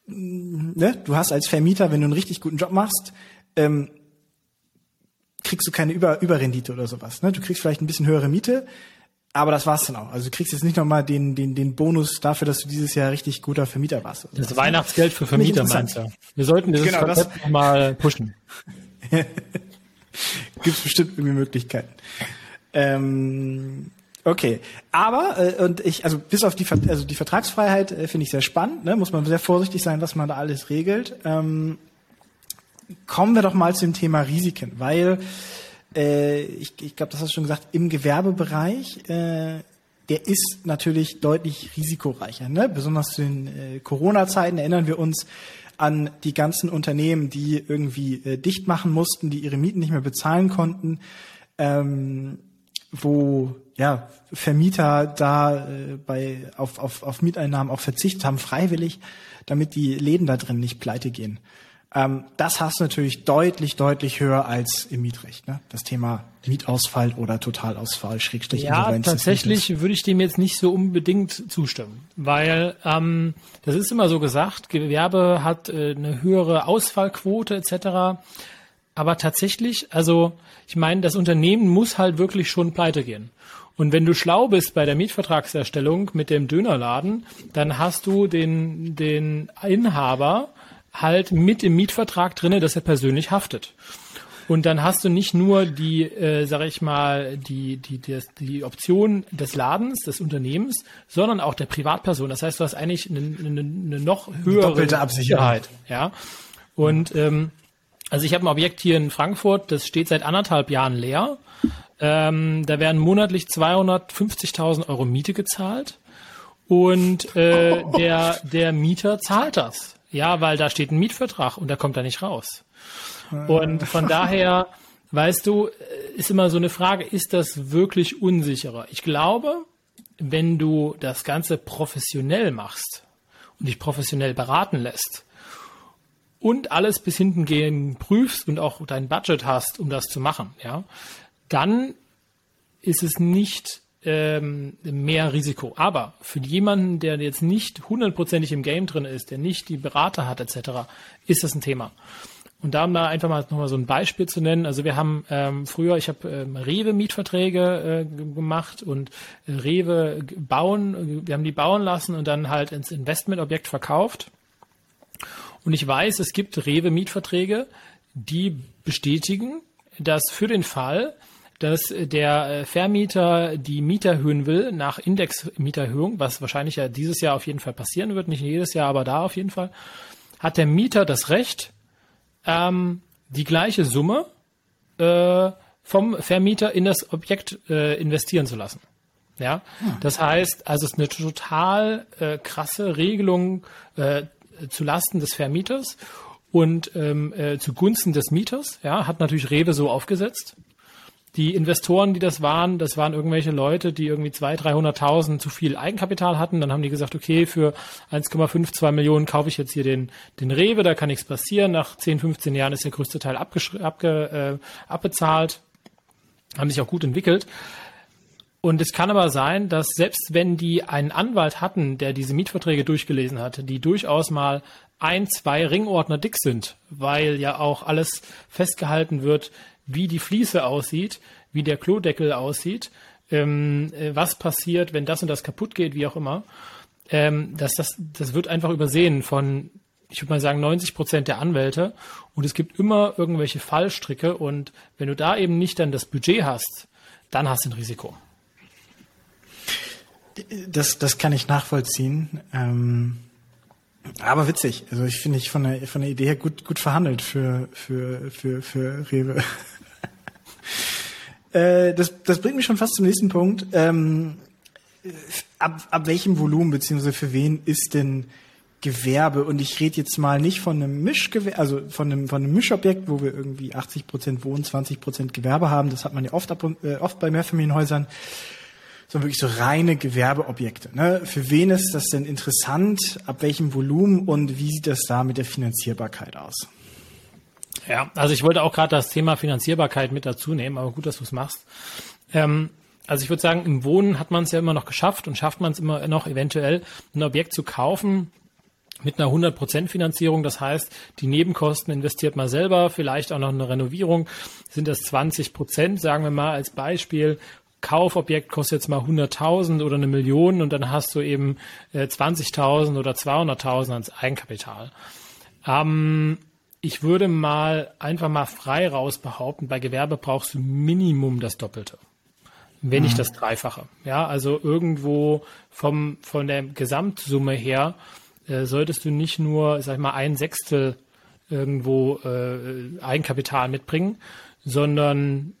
ne? Du hast als Vermieter, wenn du einen richtig guten Job machst, ähm, kriegst du keine Über Überrendite oder sowas. Ne? Du kriegst vielleicht ein bisschen höhere Miete, aber das war's dann auch. Also du kriegst jetzt nicht nochmal den, den, den Bonus dafür, dass du dieses Jahr richtig guter Vermieter warst. Also das Weihnachtsgeld für Vermieter meinst du? Wir sollten dieses genau, Konzept das mal pushen. Gibt's bestimmt irgendwie Möglichkeiten. Ähm, okay, aber äh, und ich also bis auf die also die Vertragsfreiheit äh, finde ich sehr spannend. Ne? Muss man sehr vorsichtig sein, was man da alles regelt. Ähm, kommen wir doch mal zu dem Thema Risiken, weil äh, ich, ich glaube, das hast du schon gesagt, im Gewerbebereich, äh, der ist natürlich deutlich risikoreicher. Ne? Besonders zu den äh, Corona-Zeiten erinnern wir uns an die ganzen Unternehmen, die irgendwie äh, dicht machen mussten, die ihre Mieten nicht mehr bezahlen konnten, ähm, wo ja Vermieter da äh, bei auf, auf, auf Mieteinnahmen auch verzichtet haben, freiwillig, damit die Läden da drin nicht pleite gehen. Ähm, das hast du natürlich deutlich, deutlich höher als im Mietrecht. Ne? Das Thema Mietausfall oder Totalausfall, Schrägstrich Ja, tatsächlich würde ich dem jetzt nicht so unbedingt zustimmen, weil ähm, das ist immer so gesagt, Gewerbe hat äh, eine höhere Ausfallquote etc. Aber tatsächlich, also ich meine, das Unternehmen muss halt wirklich schon pleite gehen. Und wenn du schlau bist bei der Mietvertragserstellung mit dem Dönerladen, dann hast du den, den Inhaber halt mit im Mietvertrag drinne, dass er persönlich haftet. Und dann hast du nicht nur die, äh, sag ich mal, die, die, die, die Option des Ladens, des Unternehmens, sondern auch der Privatperson. Das heißt, du hast eigentlich eine, eine, eine noch höhere Doppelte Absicherheit. Ja. Und ähm, also ich habe ein Objekt hier in Frankfurt, das steht seit anderthalb Jahren leer. Ähm, da werden monatlich 250.000 Euro Miete gezahlt und äh, der, der Mieter zahlt das. Ja, weil da steht ein Mietvertrag und da kommt er nicht raus. Und von daher, weißt du, ist immer so eine Frage, ist das wirklich unsicherer? Ich glaube, wenn du das Ganze professionell machst und dich professionell beraten lässt und alles bis hinten gehen prüfst und auch dein Budget hast, um das zu machen, ja, dann ist es nicht ähm, mehr Risiko. Aber für jemanden, der jetzt nicht hundertprozentig im Game drin ist, der nicht die Berater hat etc., ist das ein Thema. Und da um da einfach mal nochmal so ein Beispiel zu nennen, also wir haben ähm, früher, ich habe ähm, Rewe-Mietverträge äh, gemacht und äh, Rewe bauen, wir haben die bauen lassen und dann halt ins Investmentobjekt verkauft. Und ich weiß, es gibt Rewe-Mietverträge, die bestätigen, dass für den Fall, dass der äh, Vermieter die Miete erhöhen will nach Indexmieterhöhung, was wahrscheinlich ja dieses Jahr auf jeden Fall passieren wird, nicht jedes Jahr, aber da auf jeden Fall, hat der Mieter das Recht, ähm, die gleiche Summe äh, vom Vermieter in das Objekt äh, investieren zu lassen. Ja, hm. das heißt, also es ist eine total äh, krasse Regelung äh, zu Lasten des Vermieters und ähm, äh, zugunsten des Mieters. Ja, hat natürlich Rewe so aufgesetzt. Die Investoren, die das waren, das waren irgendwelche Leute, die irgendwie 200.000, 300.000 zu viel Eigenkapital hatten. Dann haben die gesagt, okay, für 1,52 Millionen kaufe ich jetzt hier den, den Rewe, da kann nichts passieren. Nach 10, 15 Jahren ist der größte Teil abge, äh, abbezahlt. Haben sich auch gut entwickelt. Und es kann aber sein, dass selbst wenn die einen Anwalt hatten, der diese Mietverträge durchgelesen hatte, die durchaus mal ein, zwei Ringordner dick sind, weil ja auch alles festgehalten wird, wie die Fliese aussieht, wie der Klodeckel aussieht, ähm, äh, was passiert, wenn das und das kaputt geht, wie auch immer. Ähm, das, das, das wird einfach übersehen von, ich würde mal sagen, 90 Prozent der Anwälte. Und es gibt immer irgendwelche Fallstricke. Und wenn du da eben nicht dann das Budget hast, dann hast du ein Risiko. Das, das kann ich nachvollziehen. Ähm, aber witzig. Also ich finde ich von der, von der Idee her gut, gut verhandelt für, für, für, für Rewe. Äh, das, das bringt mich schon fast zum nächsten Punkt. Ähm, ab, ab welchem Volumen beziehungsweise für wen ist denn Gewerbe? Und ich rede jetzt mal nicht von einem Mischgewerbe, also von einem, von einem Mischobjekt, wo wir irgendwie 80 Prozent Wohnen, 20 Prozent Gewerbe haben. Das hat man ja oft, ab, äh, oft bei Mehrfamilienhäusern sondern wirklich so reine Gewerbeobjekte. Ne? Für wen ist das denn interessant? Ab welchem Volumen und wie sieht das da mit der Finanzierbarkeit aus? Ja, also ich wollte auch gerade das Thema Finanzierbarkeit mit dazu nehmen, aber gut, dass du es machst. Ähm, also ich würde sagen, im Wohnen hat man es ja immer noch geschafft und schafft man es immer noch eventuell, ein Objekt zu kaufen mit einer 100% Finanzierung. Das heißt, die Nebenkosten investiert man selber, vielleicht auch noch eine Renovierung. Sind das 20 Prozent, sagen wir mal als Beispiel. Kaufobjekt kostet jetzt mal 100.000 oder eine Million und dann hast du eben äh, 20.000 oder 200.000 als Eigenkapital. Ähm, ich würde mal einfach mal frei raus behaupten, bei Gewerbe brauchst du Minimum das Doppelte. Wenn nicht mhm. das Dreifache. Ja, also irgendwo vom, von der Gesamtsumme her äh, solltest du nicht nur, sag ich mal, ein Sechstel irgendwo äh, Eigenkapital mitbringen, sondern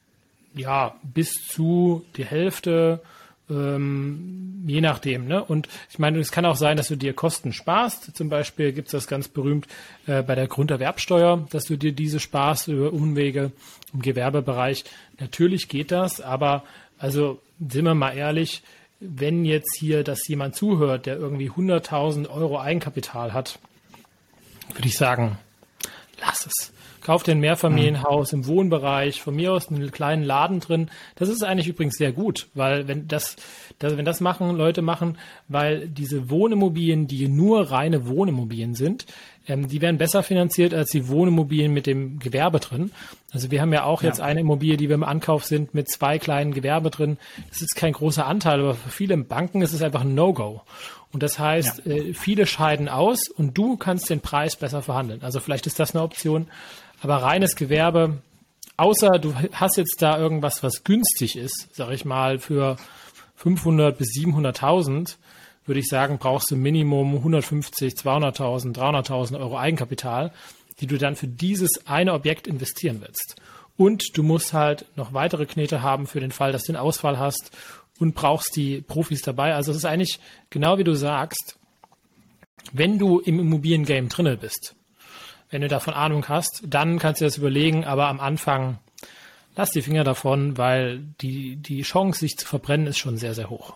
ja, bis zu die Hälfte ähm, je nachdem. Ne? Und ich meine, es kann auch sein, dass du dir Kosten sparst. Zum Beispiel gibt es das ganz berühmt äh, bei der Grunderwerbsteuer, dass du dir diese sparst über Umwege im Gewerbebereich. Natürlich geht das, aber also sind wir mal ehrlich, wenn jetzt hier das jemand zuhört, der irgendwie 100.000 Euro Eigenkapital hat, würde ich sagen, lass es. Kauf dir ein Mehrfamilienhaus im Wohnbereich, von mir aus einen kleinen Laden drin. Das ist eigentlich übrigens sehr gut, weil wenn das, das, wenn das machen, Leute machen, weil diese Wohnimmobilien, die nur reine Wohnimmobilien sind, ähm, die werden besser finanziert als die Wohnimmobilien mit dem Gewerbe drin. Also wir haben ja auch ja. jetzt eine Immobilie, die wir im Ankauf sind, mit zwei kleinen Gewerbe drin. Das ist kein großer Anteil, aber für viele Banken ist es einfach ein No-Go. Und das heißt, ja. äh, viele scheiden aus und du kannst den Preis besser verhandeln. Also vielleicht ist das eine Option. Aber reines Gewerbe, außer du hast jetzt da irgendwas, was günstig ist, sag ich mal, für 500 bis 700.000, würde ich sagen, brauchst du Minimum 150, 200.000, 300.000 Euro Eigenkapital, die du dann für dieses eine Objekt investieren willst. Und du musst halt noch weitere Knete haben für den Fall, dass du einen Ausfall hast und brauchst die Profis dabei. Also es ist eigentlich genau wie du sagst, wenn du im Immobiliengame drinne bist, wenn du davon Ahnung hast, dann kannst du das überlegen, aber am Anfang lass die Finger davon, weil die, die Chance, sich zu verbrennen, ist schon sehr, sehr hoch.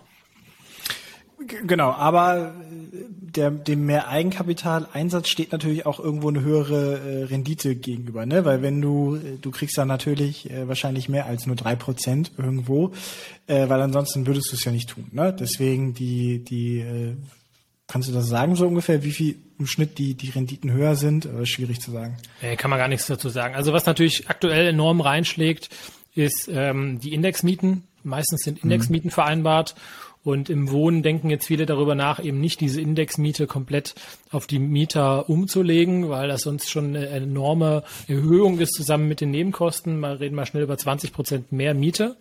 Genau, aber der, dem mehr Eigenkapitaleinsatz steht natürlich auch irgendwo eine höhere äh, Rendite gegenüber, ne? Weil wenn du, äh, du kriegst da natürlich äh, wahrscheinlich mehr als nur drei Prozent irgendwo, äh, weil ansonsten würdest du es ja nicht tun, ne? Deswegen die, die äh, Kannst du das sagen so ungefähr, wie viel im Schnitt die, die Renditen höher sind? Oder schwierig zu sagen. Nee, kann man gar nichts dazu sagen. Also was natürlich aktuell enorm reinschlägt, ist ähm, die Indexmieten. Meistens sind Indexmieten mhm. vereinbart. Und im Wohnen denken jetzt viele darüber nach, eben nicht diese Indexmiete komplett auf die Mieter umzulegen, weil das sonst schon eine enorme Erhöhung ist zusammen mit den Nebenkosten. Mal reden mal schnell über 20 Prozent mehr Miete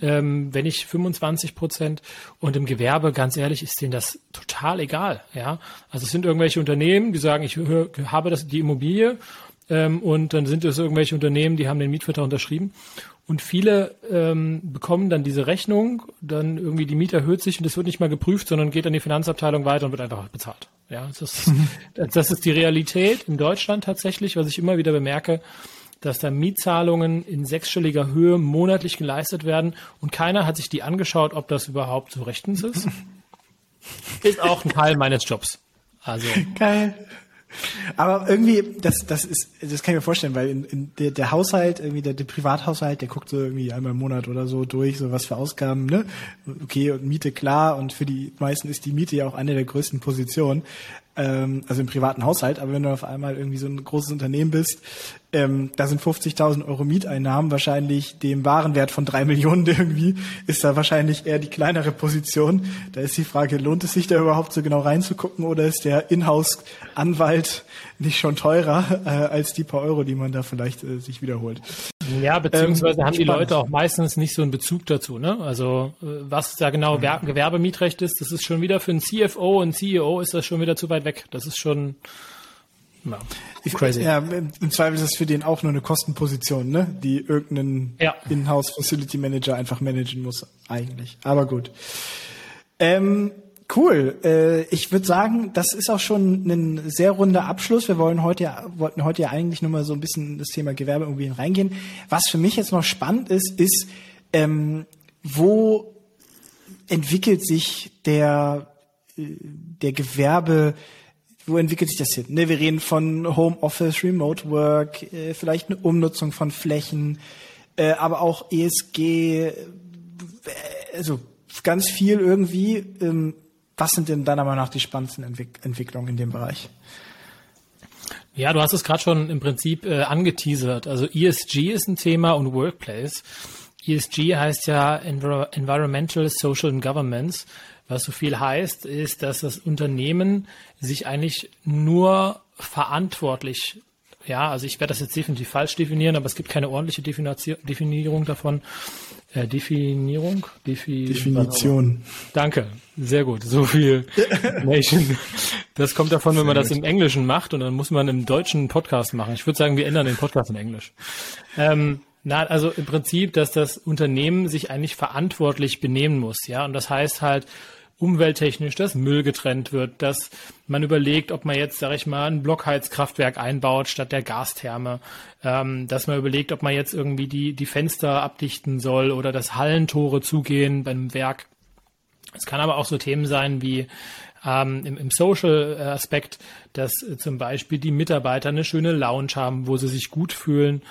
ähm, wenn nicht 25 Prozent. Und im Gewerbe, ganz ehrlich, ist denen das total egal. Ja, also es sind irgendwelche Unternehmen, die sagen, ich habe das die Immobilie ähm, und dann sind es irgendwelche Unternehmen, die haben den Mietvertrag unterschrieben. Und viele ähm, bekommen dann diese Rechnung, dann irgendwie die Miete erhöht sich und es wird nicht mal geprüft, sondern geht an die Finanzabteilung weiter und wird einfach bezahlt. Ja, das ist, das ist die Realität in Deutschland tatsächlich, was ich immer wieder bemerke dass da Mietzahlungen in sechsstelliger Höhe monatlich geleistet werden und keiner hat sich die angeschaut, ob das überhaupt so rechtens ist. ist auch ein Teil meines Jobs. Also. Geil. Aber irgendwie, das, das ist, das kann ich mir vorstellen, weil in, in der, der Haushalt, irgendwie der, der Privathaushalt, der guckt so irgendwie einmal im Monat oder so durch, so was für Ausgaben, ne? Okay, und Miete klar, und für die meisten ist die Miete ja auch eine der größten Positionen ähm, also im privaten Haushalt, aber wenn du auf einmal irgendwie so ein großes Unternehmen bist, ähm, da sind 50.000 Euro Mieteinnahmen wahrscheinlich dem Warenwert von drei Millionen irgendwie, ist da wahrscheinlich eher die kleinere Position. Da ist die Frage, lohnt es sich da überhaupt so genau reinzugucken oder ist der Inhouse-Anwalt nicht schon teurer äh, als die paar Euro, die man da vielleicht äh, sich wiederholt? Ja, beziehungsweise ähm, haben die Leute auch meistens nicht so einen Bezug dazu. Ne? Also äh, was da genau mhm. Gewerbemietrecht ist, das ist schon wieder für einen CFO und CEO ist das schon wieder zu weit weg. Das ist schon ja, crazy. Ja, im Zweifel ist das für den auch nur eine Kostenposition, ne? die irgendein ja. Inhouse Facility Manager einfach managen muss, eigentlich. Aber gut. Ähm, Cool. Äh, ich würde sagen, das ist auch schon ein sehr runder Abschluss. Wir wollen heute ja, wollten heute ja eigentlich nur mal so ein bisschen das Thema Gewerbeimmobilien reingehen. Was für mich jetzt noch spannend ist, ist, ähm, wo entwickelt sich der, äh, der Gewerbe, wo entwickelt sich das hin? Ne, wir reden von Homeoffice, Remote Work, äh, vielleicht eine Umnutzung von Flächen, äh, aber auch ESG, äh, also ganz viel irgendwie. Ähm, was sind denn deiner Meinung nach die spannendsten Entwick Entwicklungen in dem Bereich? Ja, du hast es gerade schon im Prinzip äh, angeteasert. Also ESG ist ein Thema und Workplace. ESG heißt ja Envir Environmental, Social and Governments. Was so viel heißt, ist, dass das Unternehmen sich eigentlich nur verantwortlich ja, also ich werde das jetzt definitiv falsch definieren, aber es gibt keine ordentliche Definierung davon, äh, Definierung? Defi Definition. Danke, sehr gut. So viel Nation. Das kommt davon, wenn man das im Englischen macht und dann muss man im deutschen Podcast machen. Ich würde sagen, wir ändern den Podcast in Englisch. Ähm, na, also im Prinzip, dass das Unternehmen sich eigentlich verantwortlich benehmen muss, ja. Und das heißt halt, umwelttechnisch, dass Müll getrennt wird, dass man überlegt, ob man jetzt, sage ich mal, ein Blockheizkraftwerk einbaut statt der Gastherme, ähm, dass man überlegt, ob man jetzt irgendwie die, die Fenster abdichten soll oder das Hallentore zugehen beim Werk. Es kann aber auch so Themen sein wie ähm, im, im Social-Aspekt, dass äh, zum Beispiel die Mitarbeiter eine schöne Lounge haben, wo sie sich gut fühlen.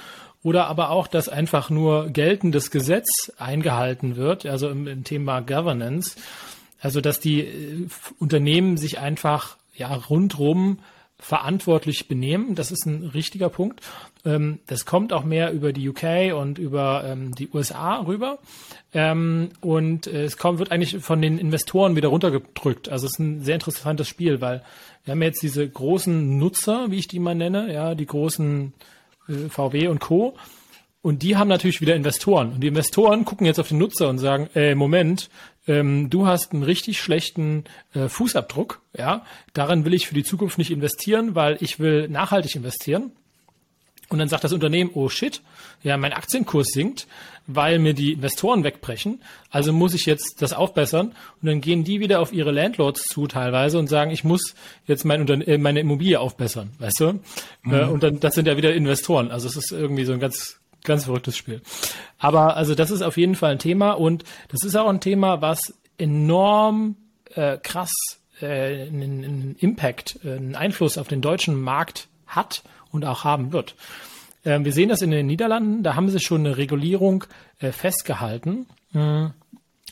Oder aber auch, dass einfach nur geltendes Gesetz eingehalten wird, also im, im Thema Governance also, dass die äh, Unternehmen sich einfach ja rundrum verantwortlich benehmen. Das ist ein richtiger Punkt. Ähm, das kommt auch mehr über die UK und über ähm, die USA rüber. Ähm, und äh, es kommt, wird eigentlich von den Investoren wieder runtergedrückt. Also es ist ein sehr interessantes Spiel, weil wir haben jetzt diese großen Nutzer, wie ich die mal nenne, ja, die großen äh, VW und Co. Und die haben natürlich wieder Investoren. Und die Investoren gucken jetzt auf den Nutzer und sagen, äh, Moment, ähm, du hast einen richtig schlechten äh, Fußabdruck, ja, daran will ich für die Zukunft nicht investieren, weil ich will nachhaltig investieren. Und dann sagt das Unternehmen, oh shit, ja, mein Aktienkurs sinkt, weil mir die Investoren wegbrechen. Also muss ich jetzt das aufbessern. Und dann gehen die wieder auf ihre Landlords zu teilweise und sagen, ich muss jetzt mein Unterne äh, meine Immobilie aufbessern, weißt du? Äh, mhm. Und dann, das sind ja wieder Investoren. Also es ist irgendwie so ein ganz Ganz verrücktes Spiel. Aber also das ist auf jeden Fall ein Thema und das ist auch ein Thema, was enorm äh, krass äh, einen, einen Impact, äh, einen Einfluss auf den deutschen Markt hat und auch haben wird. Äh, wir sehen das in den Niederlanden, da haben sie schon eine Regulierung äh, festgehalten. Äh,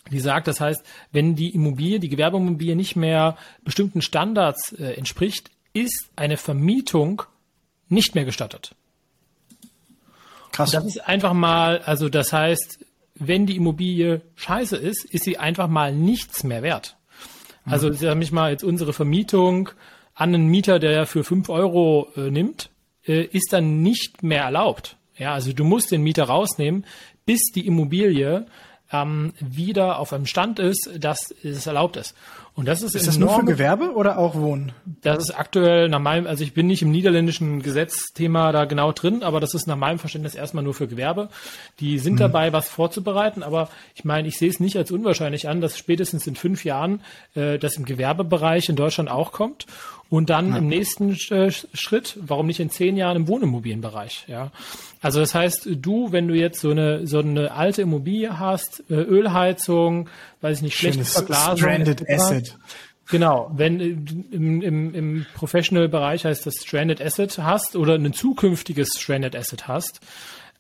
die sagt, das heißt, wenn die Immobilie, die Gewerbeimmobilie nicht mehr bestimmten Standards äh, entspricht, ist eine Vermietung nicht mehr gestattet. Krass. Das ist einfach mal, also das heißt, wenn die Immobilie scheiße ist, ist sie einfach mal nichts mehr wert. Also mhm. sag ich mal, jetzt unsere Vermietung an einen Mieter, der für fünf Euro äh, nimmt, äh, ist dann nicht mehr erlaubt. Ja, also du musst den Mieter rausnehmen, bis die Immobilie ähm, wieder auf einem Stand ist, dass es erlaubt ist. Und das ist, ist das nur für Gewerbe oder auch Wohnen? Das ist aktuell nach meinem, also ich bin nicht im niederländischen Gesetzthema da genau drin, aber das ist nach meinem Verständnis erstmal nur für Gewerbe. Die sind mhm. dabei, was vorzubereiten, aber ich meine, ich sehe es nicht als unwahrscheinlich an, dass spätestens in fünf Jahren äh, das im Gewerbebereich in Deutschland auch kommt. Und dann ja. im nächsten äh, Schritt, warum nicht in zehn Jahren im Wohnimmobilienbereich, ja. Also das heißt, du, wenn du jetzt so eine, so eine alte Immobilie hast, äh, Ölheizung, weiß ich nicht, schlechte Verglasung. Asset. Genau, wenn äh, im, im, im Professional-Bereich heißt das Stranded Asset hast oder ein zukünftiges Stranded Asset hast,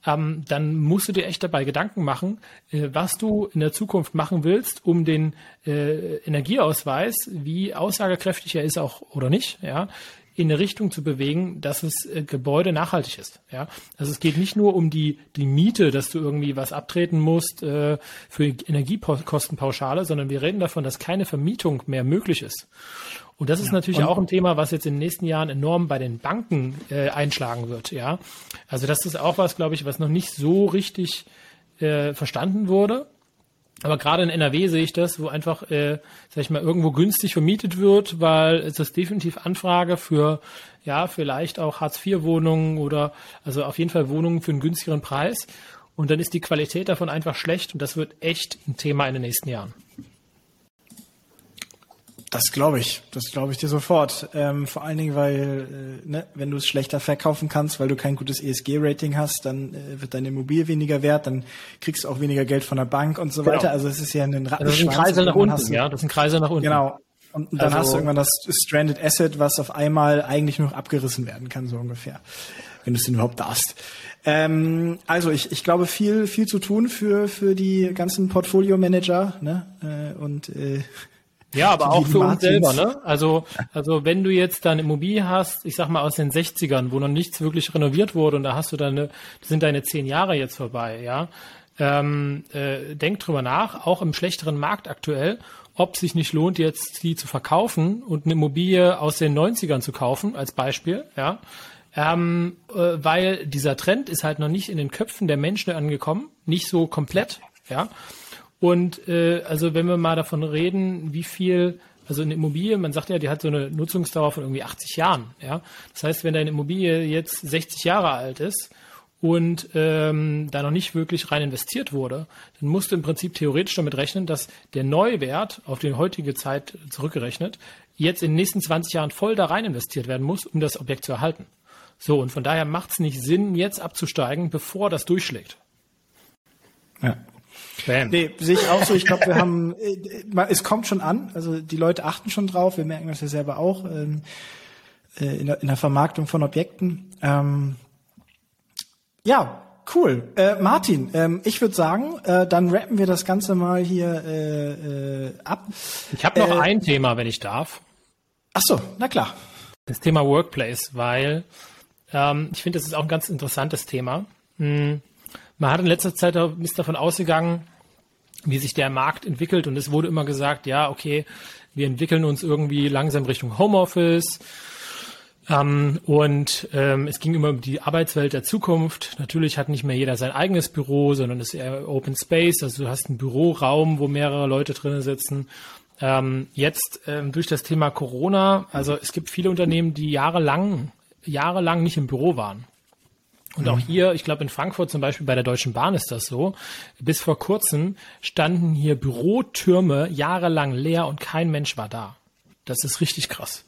ähm, dann musst du dir echt dabei Gedanken machen, äh, was du in der Zukunft machen willst, um den äh, Energieausweis, wie aussagekräftig er ist auch oder nicht, ja, in eine Richtung zu bewegen, dass das äh, Gebäude nachhaltig ist. Ja? Also es geht nicht nur um die, die Miete, dass du irgendwie was abtreten musst äh, für Energiekostenpauschale, sondern wir reden davon, dass keine Vermietung mehr möglich ist. Und das ist ja, natürlich auch ein Thema, was jetzt in den nächsten Jahren enorm bei den Banken äh, einschlagen wird. Ja, also das ist auch was, glaube ich, was noch nicht so richtig äh, verstanden wurde. Aber gerade in NRW sehe ich das, wo einfach, äh, sag ich mal, irgendwo günstig vermietet wird, weil es ist definitiv Anfrage für, ja, vielleicht auch Hartz-IV-Wohnungen oder also auf jeden Fall Wohnungen für einen günstigeren Preis. Und dann ist die Qualität davon einfach schlecht und das wird echt ein Thema in den nächsten Jahren. Das glaube ich, das glaube ich dir sofort. Ähm, vor allen Dingen, weil, äh, ne, wenn du es schlechter verkaufen kannst, weil du kein gutes ESG-Rating hast, dann äh, wird deine Immobilie weniger wert, dann kriegst du auch weniger Geld von der Bank und so genau. weiter. Also es ist ja ein Rattenschwanz. Das ist ein Kreisel nach unten, ja, das ist ein Kreisel nach unten. Genau. Und dann also, hast du irgendwann das Stranded Asset, was auf einmal eigentlich nur noch abgerissen werden kann, so ungefähr. Wenn du es denn überhaupt darfst. Ähm, also ich, ich glaube, viel, viel zu tun für, für die ganzen Portfolio-Manager ne? Äh, und äh, ja, aber auch für uns selber, ne? Also, also wenn du jetzt dann Immobilie hast, ich sag mal aus den 60ern, wo noch nichts wirklich renoviert wurde und da hast du deine, sind deine zehn Jahre jetzt vorbei, ja. Ähm, äh, denk drüber nach, auch im schlechteren Markt aktuell, ob sich nicht lohnt, jetzt die zu verkaufen und eine Immobilie aus den 90ern zu kaufen, als Beispiel, ja. Ähm, äh, weil dieser Trend ist halt noch nicht in den Köpfen der Menschen angekommen, nicht so komplett, ja. Und äh, also wenn wir mal davon reden, wie viel, also eine Immobilie, man sagt ja, die hat so eine Nutzungsdauer von irgendwie 80 Jahren. Ja, das heißt, wenn deine Immobilie jetzt 60 Jahre alt ist und ähm, da noch nicht wirklich rein investiert wurde, dann musst du im Prinzip theoretisch damit rechnen, dass der Neuwert auf die heutige Zeit zurückgerechnet jetzt in den nächsten 20 Jahren voll da rein investiert werden muss, um das Objekt zu erhalten. So, und von daher macht es nicht Sinn, jetzt abzusteigen, bevor das durchschlägt. Ja, Bam. Nee, sehe ich auch so. Ich glaube, wir haben, äh, es kommt schon an. Also die Leute achten schon drauf. Wir merken das ja selber auch ähm, äh, in, der, in der Vermarktung von Objekten. Ähm, ja, cool. Äh, Martin, ähm, ich würde sagen, äh, dann rappen wir das Ganze mal hier äh, ab. Ich habe noch ein Thema, wenn ich darf. Ach so, na klar. Das Thema Workplace, weil ich finde, das ist auch ein ganz interessantes Thema. Hm man hat in letzter Zeit ist davon ausgegangen, wie sich der Markt entwickelt und es wurde immer gesagt, ja, okay, wir entwickeln uns irgendwie langsam Richtung Homeoffice. Ähm, und ähm, es ging immer um die Arbeitswelt der Zukunft. Natürlich hat nicht mehr jeder sein eigenes Büro, sondern es ist eher Open Space. Also du hast einen Büroraum, wo mehrere Leute drinnen sitzen. Ähm, jetzt ähm, durch das Thema Corona, also es gibt viele Unternehmen, die jahrelang, jahrelang nicht im Büro waren. Und auch hier, ich glaube in Frankfurt zum Beispiel bei der Deutschen Bahn ist das so. Bis vor kurzem standen hier Bürotürme jahrelang leer und kein Mensch war da. Das ist richtig krass.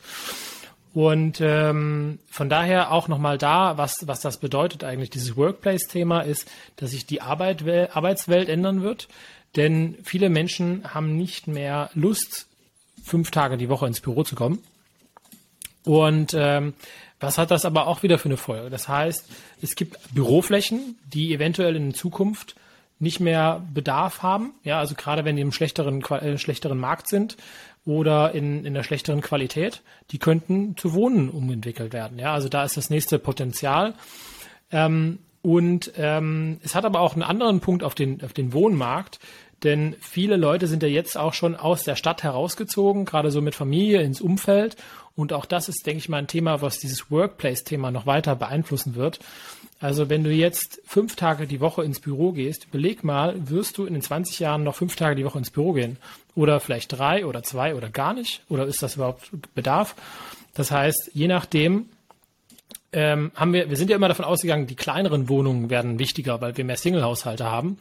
Und ähm, von daher auch nochmal da, was, was das bedeutet eigentlich, dieses Workplace-Thema ist, dass sich die Arbeit, Arbeitswelt ändern wird. Denn viele Menschen haben nicht mehr Lust, fünf Tage die Woche ins Büro zu kommen. Und ähm, was hat das aber auch wieder für eine Folge? Das heißt, es gibt Büroflächen, die eventuell in Zukunft nicht mehr Bedarf haben. Ja, also gerade wenn die im schlechteren, äh, schlechteren Markt sind oder in, in der schlechteren Qualität, die könnten zu Wohnen umentwickelt werden. Ja, also da ist das nächste Potenzial. Ähm, und ähm, es hat aber auch einen anderen Punkt auf den, auf den Wohnmarkt, denn viele Leute sind ja jetzt auch schon aus der Stadt herausgezogen, gerade so mit Familie ins Umfeld. Und auch das ist, denke ich mal, ein Thema, was dieses Workplace-Thema noch weiter beeinflussen wird. Also wenn du jetzt fünf Tage die Woche ins Büro gehst, beleg mal, wirst du in den 20 Jahren noch fünf Tage die Woche ins Büro gehen? Oder vielleicht drei oder zwei oder gar nicht? Oder ist das überhaupt Bedarf? Das heißt, je nachdem, ähm, haben wir, wir sind ja immer davon ausgegangen, die kleineren Wohnungen werden wichtiger, weil wir mehr Single-Haushalte haben.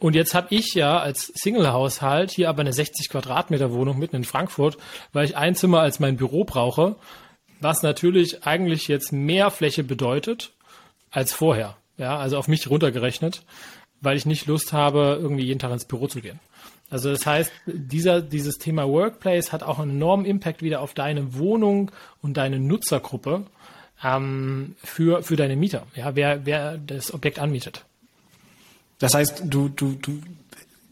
Und jetzt habe ich ja als Single-Haushalt hier aber eine 60 Quadratmeter Wohnung mitten in Frankfurt, weil ich ein Zimmer als mein Büro brauche, was natürlich eigentlich jetzt mehr Fläche bedeutet als vorher. Ja, also auf mich runtergerechnet, weil ich nicht Lust habe, irgendwie jeden Tag ins Büro zu gehen. Also das heißt, dieser, dieses Thema Workplace hat auch einen enormen Impact wieder auf deine Wohnung und deine Nutzergruppe ähm, für, für deine Mieter, ja, wer, wer das Objekt anmietet. Das heißt, du, du, du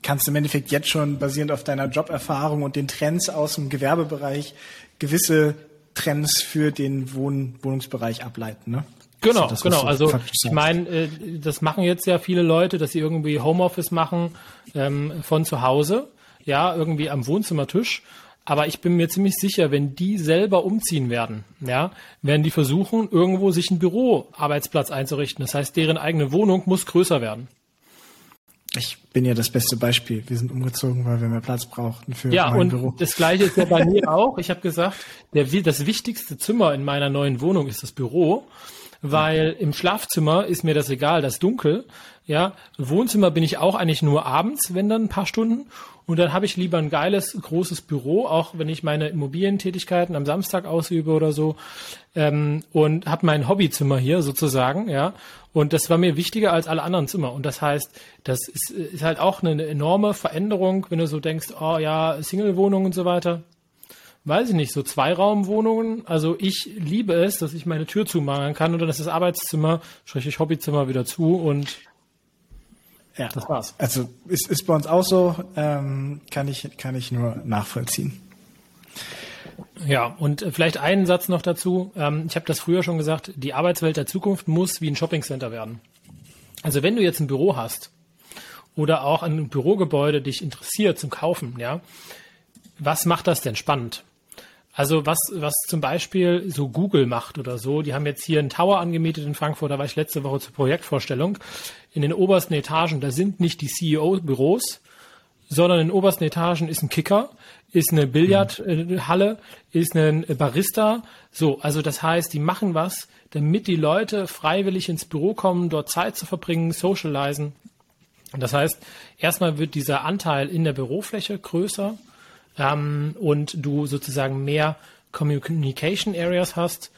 kannst im Endeffekt jetzt schon basierend auf deiner Joberfahrung und den Trends aus dem Gewerbebereich gewisse Trends für den Wohn Wohnungsbereich ableiten, ne? Genau, das, genau. Also ich meine, äh, das machen jetzt ja viele Leute, dass sie irgendwie Homeoffice machen ähm, von zu Hause, ja, irgendwie am Wohnzimmertisch. Aber ich bin mir ziemlich sicher, wenn die selber umziehen werden, ja, werden die versuchen, irgendwo sich einen Büroarbeitsplatz einzurichten. Das heißt, deren eigene Wohnung muss größer werden. Ich bin ja das beste Beispiel. Wir sind umgezogen, weil wir mehr Platz brauchten für ja, mein und Büro. Das gleiche ist ja bei mir auch. Ich habe gesagt, der, das wichtigste Zimmer in meiner neuen Wohnung ist das Büro, weil im Schlafzimmer ist mir das egal, das dunkel. Ja, Wohnzimmer bin ich auch eigentlich nur abends, wenn dann ein paar Stunden. Und dann habe ich lieber ein geiles, großes Büro, auch wenn ich meine Immobilientätigkeiten am Samstag ausübe oder so. Ähm, und habe mein Hobbyzimmer hier sozusagen, ja. Und das war mir wichtiger als alle anderen Zimmer. Und das heißt, das ist, ist halt auch eine enorme Veränderung, wenn du so denkst, oh ja, Single-Wohnung und so weiter. Weiß ich nicht, so Zweiraumwohnungen. Also ich liebe es, dass ich meine Tür zumachen kann dann ist das Arbeitszimmer, schrägstrich Hobbyzimmer wieder zu und ja, das war's. Also ist, ist bei uns auch so, ähm, kann, ich, kann ich nur nachvollziehen. Ja, und vielleicht einen Satz noch dazu. Ähm, ich habe das früher schon gesagt, die Arbeitswelt der Zukunft muss wie ein Shoppingcenter werden. Also wenn du jetzt ein Büro hast oder auch ein Bürogebäude dich interessiert zum Kaufen, ja, was macht das denn spannend? Also was, was zum Beispiel so Google macht oder so, die haben jetzt hier einen Tower angemietet in Frankfurt, da war ich letzte Woche zur Projektvorstellung. In den obersten Etagen, da sind nicht die CEO-Büros, sondern in den obersten Etagen ist ein Kicker, ist eine Billardhalle, ist ein Barista. So, also das heißt, die machen was, damit die Leute freiwillig ins Büro kommen, dort Zeit zu verbringen, socialisen. Das heißt, erstmal wird dieser Anteil in der Bürofläche größer ähm, und du sozusagen mehr Communication Areas hast.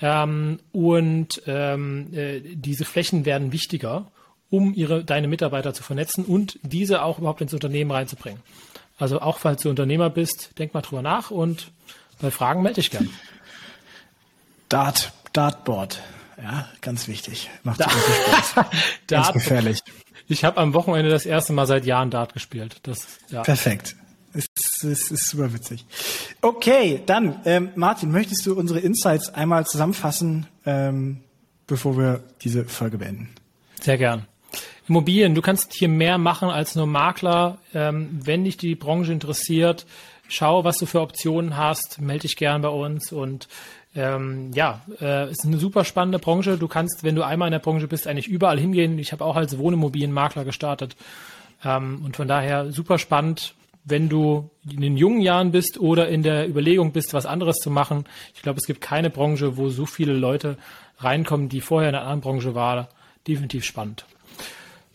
Ähm, und ähm, äh, diese Flächen werden wichtiger, um ihre, deine Mitarbeiter zu vernetzen und diese auch überhaupt ins Unternehmen reinzubringen. Also auch falls du Unternehmer bist, denk mal drüber nach und bei Fragen melde dich gern. Dart, Dartboard. Ja, ganz wichtig. Macht da Spaß. ganz gefährlich. Ich habe am Wochenende das erste Mal seit Jahren Dart gespielt. Das, ja. Perfekt. Es ist, ist super witzig. Okay, dann, ähm, Martin, möchtest du unsere Insights einmal zusammenfassen, ähm, bevor wir diese Folge beenden? Sehr gern. Immobilien, du kannst hier mehr machen als nur Makler. Ähm, wenn dich die Branche interessiert, schau, was du für Optionen hast, melde dich gern bei uns und ähm, ja, äh, ist eine super spannende Branche. Du kannst, wenn du einmal in der Branche bist, eigentlich überall hingehen. Ich habe auch als Wohnimmobilienmakler gestartet ähm, und von daher super spannend wenn du in den jungen Jahren bist oder in der Überlegung bist, was anderes zu machen. Ich glaube, es gibt keine Branche, wo so viele Leute reinkommen, die vorher in einer anderen Branche waren. Definitiv spannend.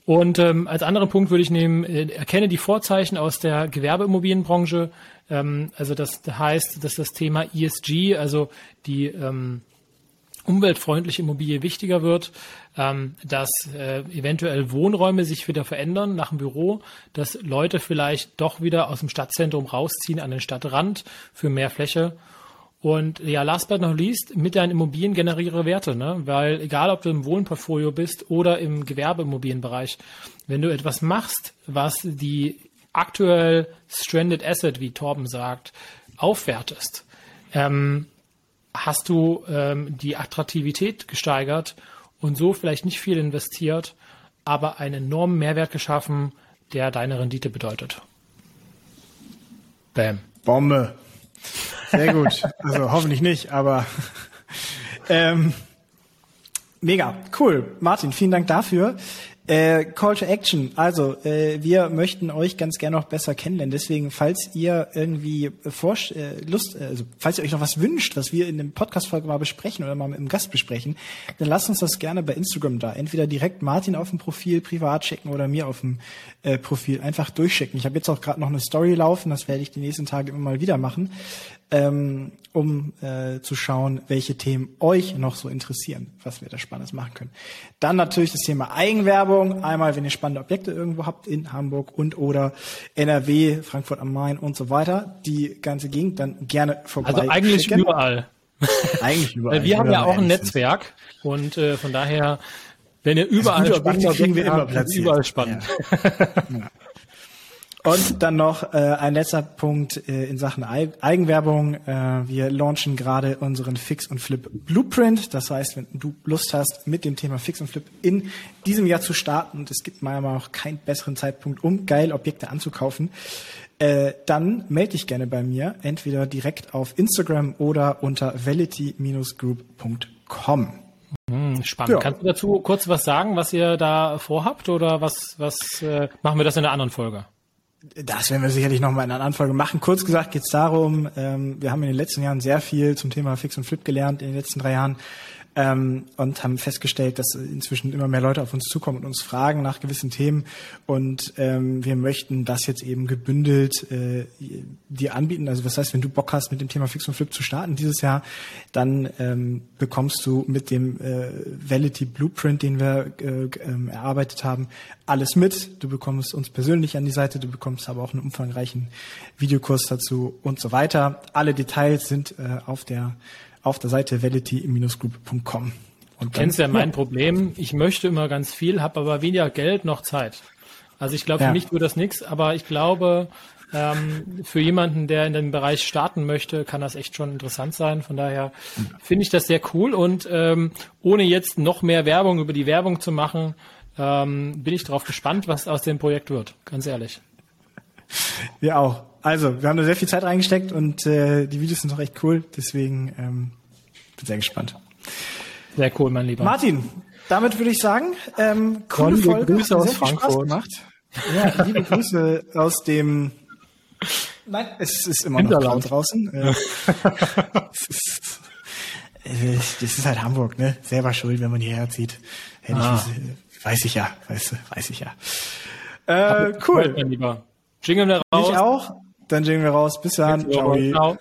Und ähm, als anderen Punkt würde ich nehmen, äh, erkenne die Vorzeichen aus der Gewerbeimmobilienbranche. Ähm, also das heißt, dass das Thema ESG, also die ähm, umweltfreundliche Immobilie wichtiger wird, ähm, dass äh, eventuell Wohnräume sich wieder verändern nach dem Büro, dass Leute vielleicht doch wieder aus dem Stadtzentrum rausziehen an den Stadtrand für mehr Fläche Und ja, last but not least, mit deinen Immobilien generiere Werte, ne? Weil egal, ob du im Wohnportfolio bist oder im Gewerbeimmobilienbereich, wenn du etwas machst, was die aktuell stranded asset, wie Torben sagt, aufwertest, ähm, hast du ähm, die Attraktivität gesteigert und so vielleicht nicht viel investiert, aber einen enormen Mehrwert geschaffen, der deine Rendite bedeutet. Bam. Bombe. Sehr gut. Also hoffentlich nicht, aber ähm, mega, cool. Martin, vielen Dank dafür. Äh, Call to Action. Also, äh, wir möchten euch ganz gerne noch besser kennenlernen. Deswegen, falls ihr irgendwie vor, äh, Lust, äh, also falls ihr euch noch was wünscht, was wir in dem Podcast-Folge mal besprechen oder mal mit einem Gast besprechen, dann lasst uns das gerne bei Instagram da. Entweder direkt Martin auf dem Profil privat checken oder mir auf dem äh, Profil einfach durchschicken. Ich habe jetzt auch gerade noch eine Story laufen, das werde ich die nächsten Tage immer mal wieder machen ähm, um äh, zu schauen, welche Themen euch noch so interessieren, was wir da Spannendes machen können. Dann natürlich das Thema Eigenwerbung. Einmal, wenn ihr spannende Objekte irgendwo habt in Hamburg und oder NRW, Frankfurt am Main und so weiter, die ganze Gegend, dann gerne vorbei. Also eigentlich schicken. überall. Eigentlich überall. wir haben ja auch ein Netzwerk und äh, von daher, wenn ihr überall also spannende Objekte wir immer platziert. überall spannend. Ja. ja. Und dann noch äh, ein letzter Punkt äh, in Sachen Eigenwerbung. Äh, wir launchen gerade unseren Fix und Flip Blueprint. Das heißt, wenn du Lust hast, mit dem Thema Fix und Flip in diesem Jahr zu starten, und es gibt meiner Meinung nach keinen besseren Zeitpunkt, um geil Objekte anzukaufen, äh, dann melde dich gerne bei mir, entweder direkt auf Instagram oder unter vality-group.com. Hm, spannend. Ja. Kannst du dazu kurz was sagen, was ihr da vorhabt oder was, was äh, machen wir das in einer anderen Folge? Das werden wir sicherlich noch mal in einer Anfolge machen. Kurz gesagt geht es darum, ähm, wir haben in den letzten Jahren sehr viel zum Thema Fix und Flip gelernt, in den letzten drei Jahren ähm, und haben festgestellt, dass inzwischen immer mehr Leute auf uns zukommen und uns fragen nach gewissen Themen. Und ähm, wir möchten das jetzt eben gebündelt äh, dir anbieten. Also was heißt, wenn du Bock hast, mit dem Thema Fix und Flip zu starten dieses Jahr, dann ähm, bekommst du mit dem äh, Validity Blueprint, den wir äh, äh, erarbeitet haben, alles mit. Du bekommst uns persönlich an die Seite, du bekommst aber auch einen umfangreichen Videokurs dazu und so weiter. Alle Details sind äh, auf der auf der Seite validity-group.com. Du kennst ja mein ja. Problem. Ich möchte immer ganz viel, habe aber weniger Geld noch Zeit. Also ich glaube, ja. für mich wird das nichts, aber ich glaube, ähm, für jemanden, der in dem Bereich starten möchte, kann das echt schon interessant sein. Von daher finde ich das sehr cool und ähm, ohne jetzt noch mehr Werbung über die Werbung zu machen, ähm, bin ich darauf gespannt, was aus dem Projekt wird. Ganz ehrlich. Wir auch. Also, wir haben da sehr viel Zeit reingesteckt und äh, die Videos sind doch echt cool. Deswegen ähm, bin sehr gespannt. Sehr cool, mein Lieber. Martin, damit würde ich sagen, ähm, coole Con, Folge. Grüße aus Frankfurt. Ja, liebe Grüße aus dem Nein, es ist immer noch laut draußen. es ist, äh, das ist halt Hamburg, ne? Selber schuld, wenn man hierher zieht. Ah. Ich, weiß ich ja, weiß, weiß ich ja. Äh, cool. Jingle raus. Ich auch. Dann jingeln wir raus. Bis dann. Ciao. Ciao.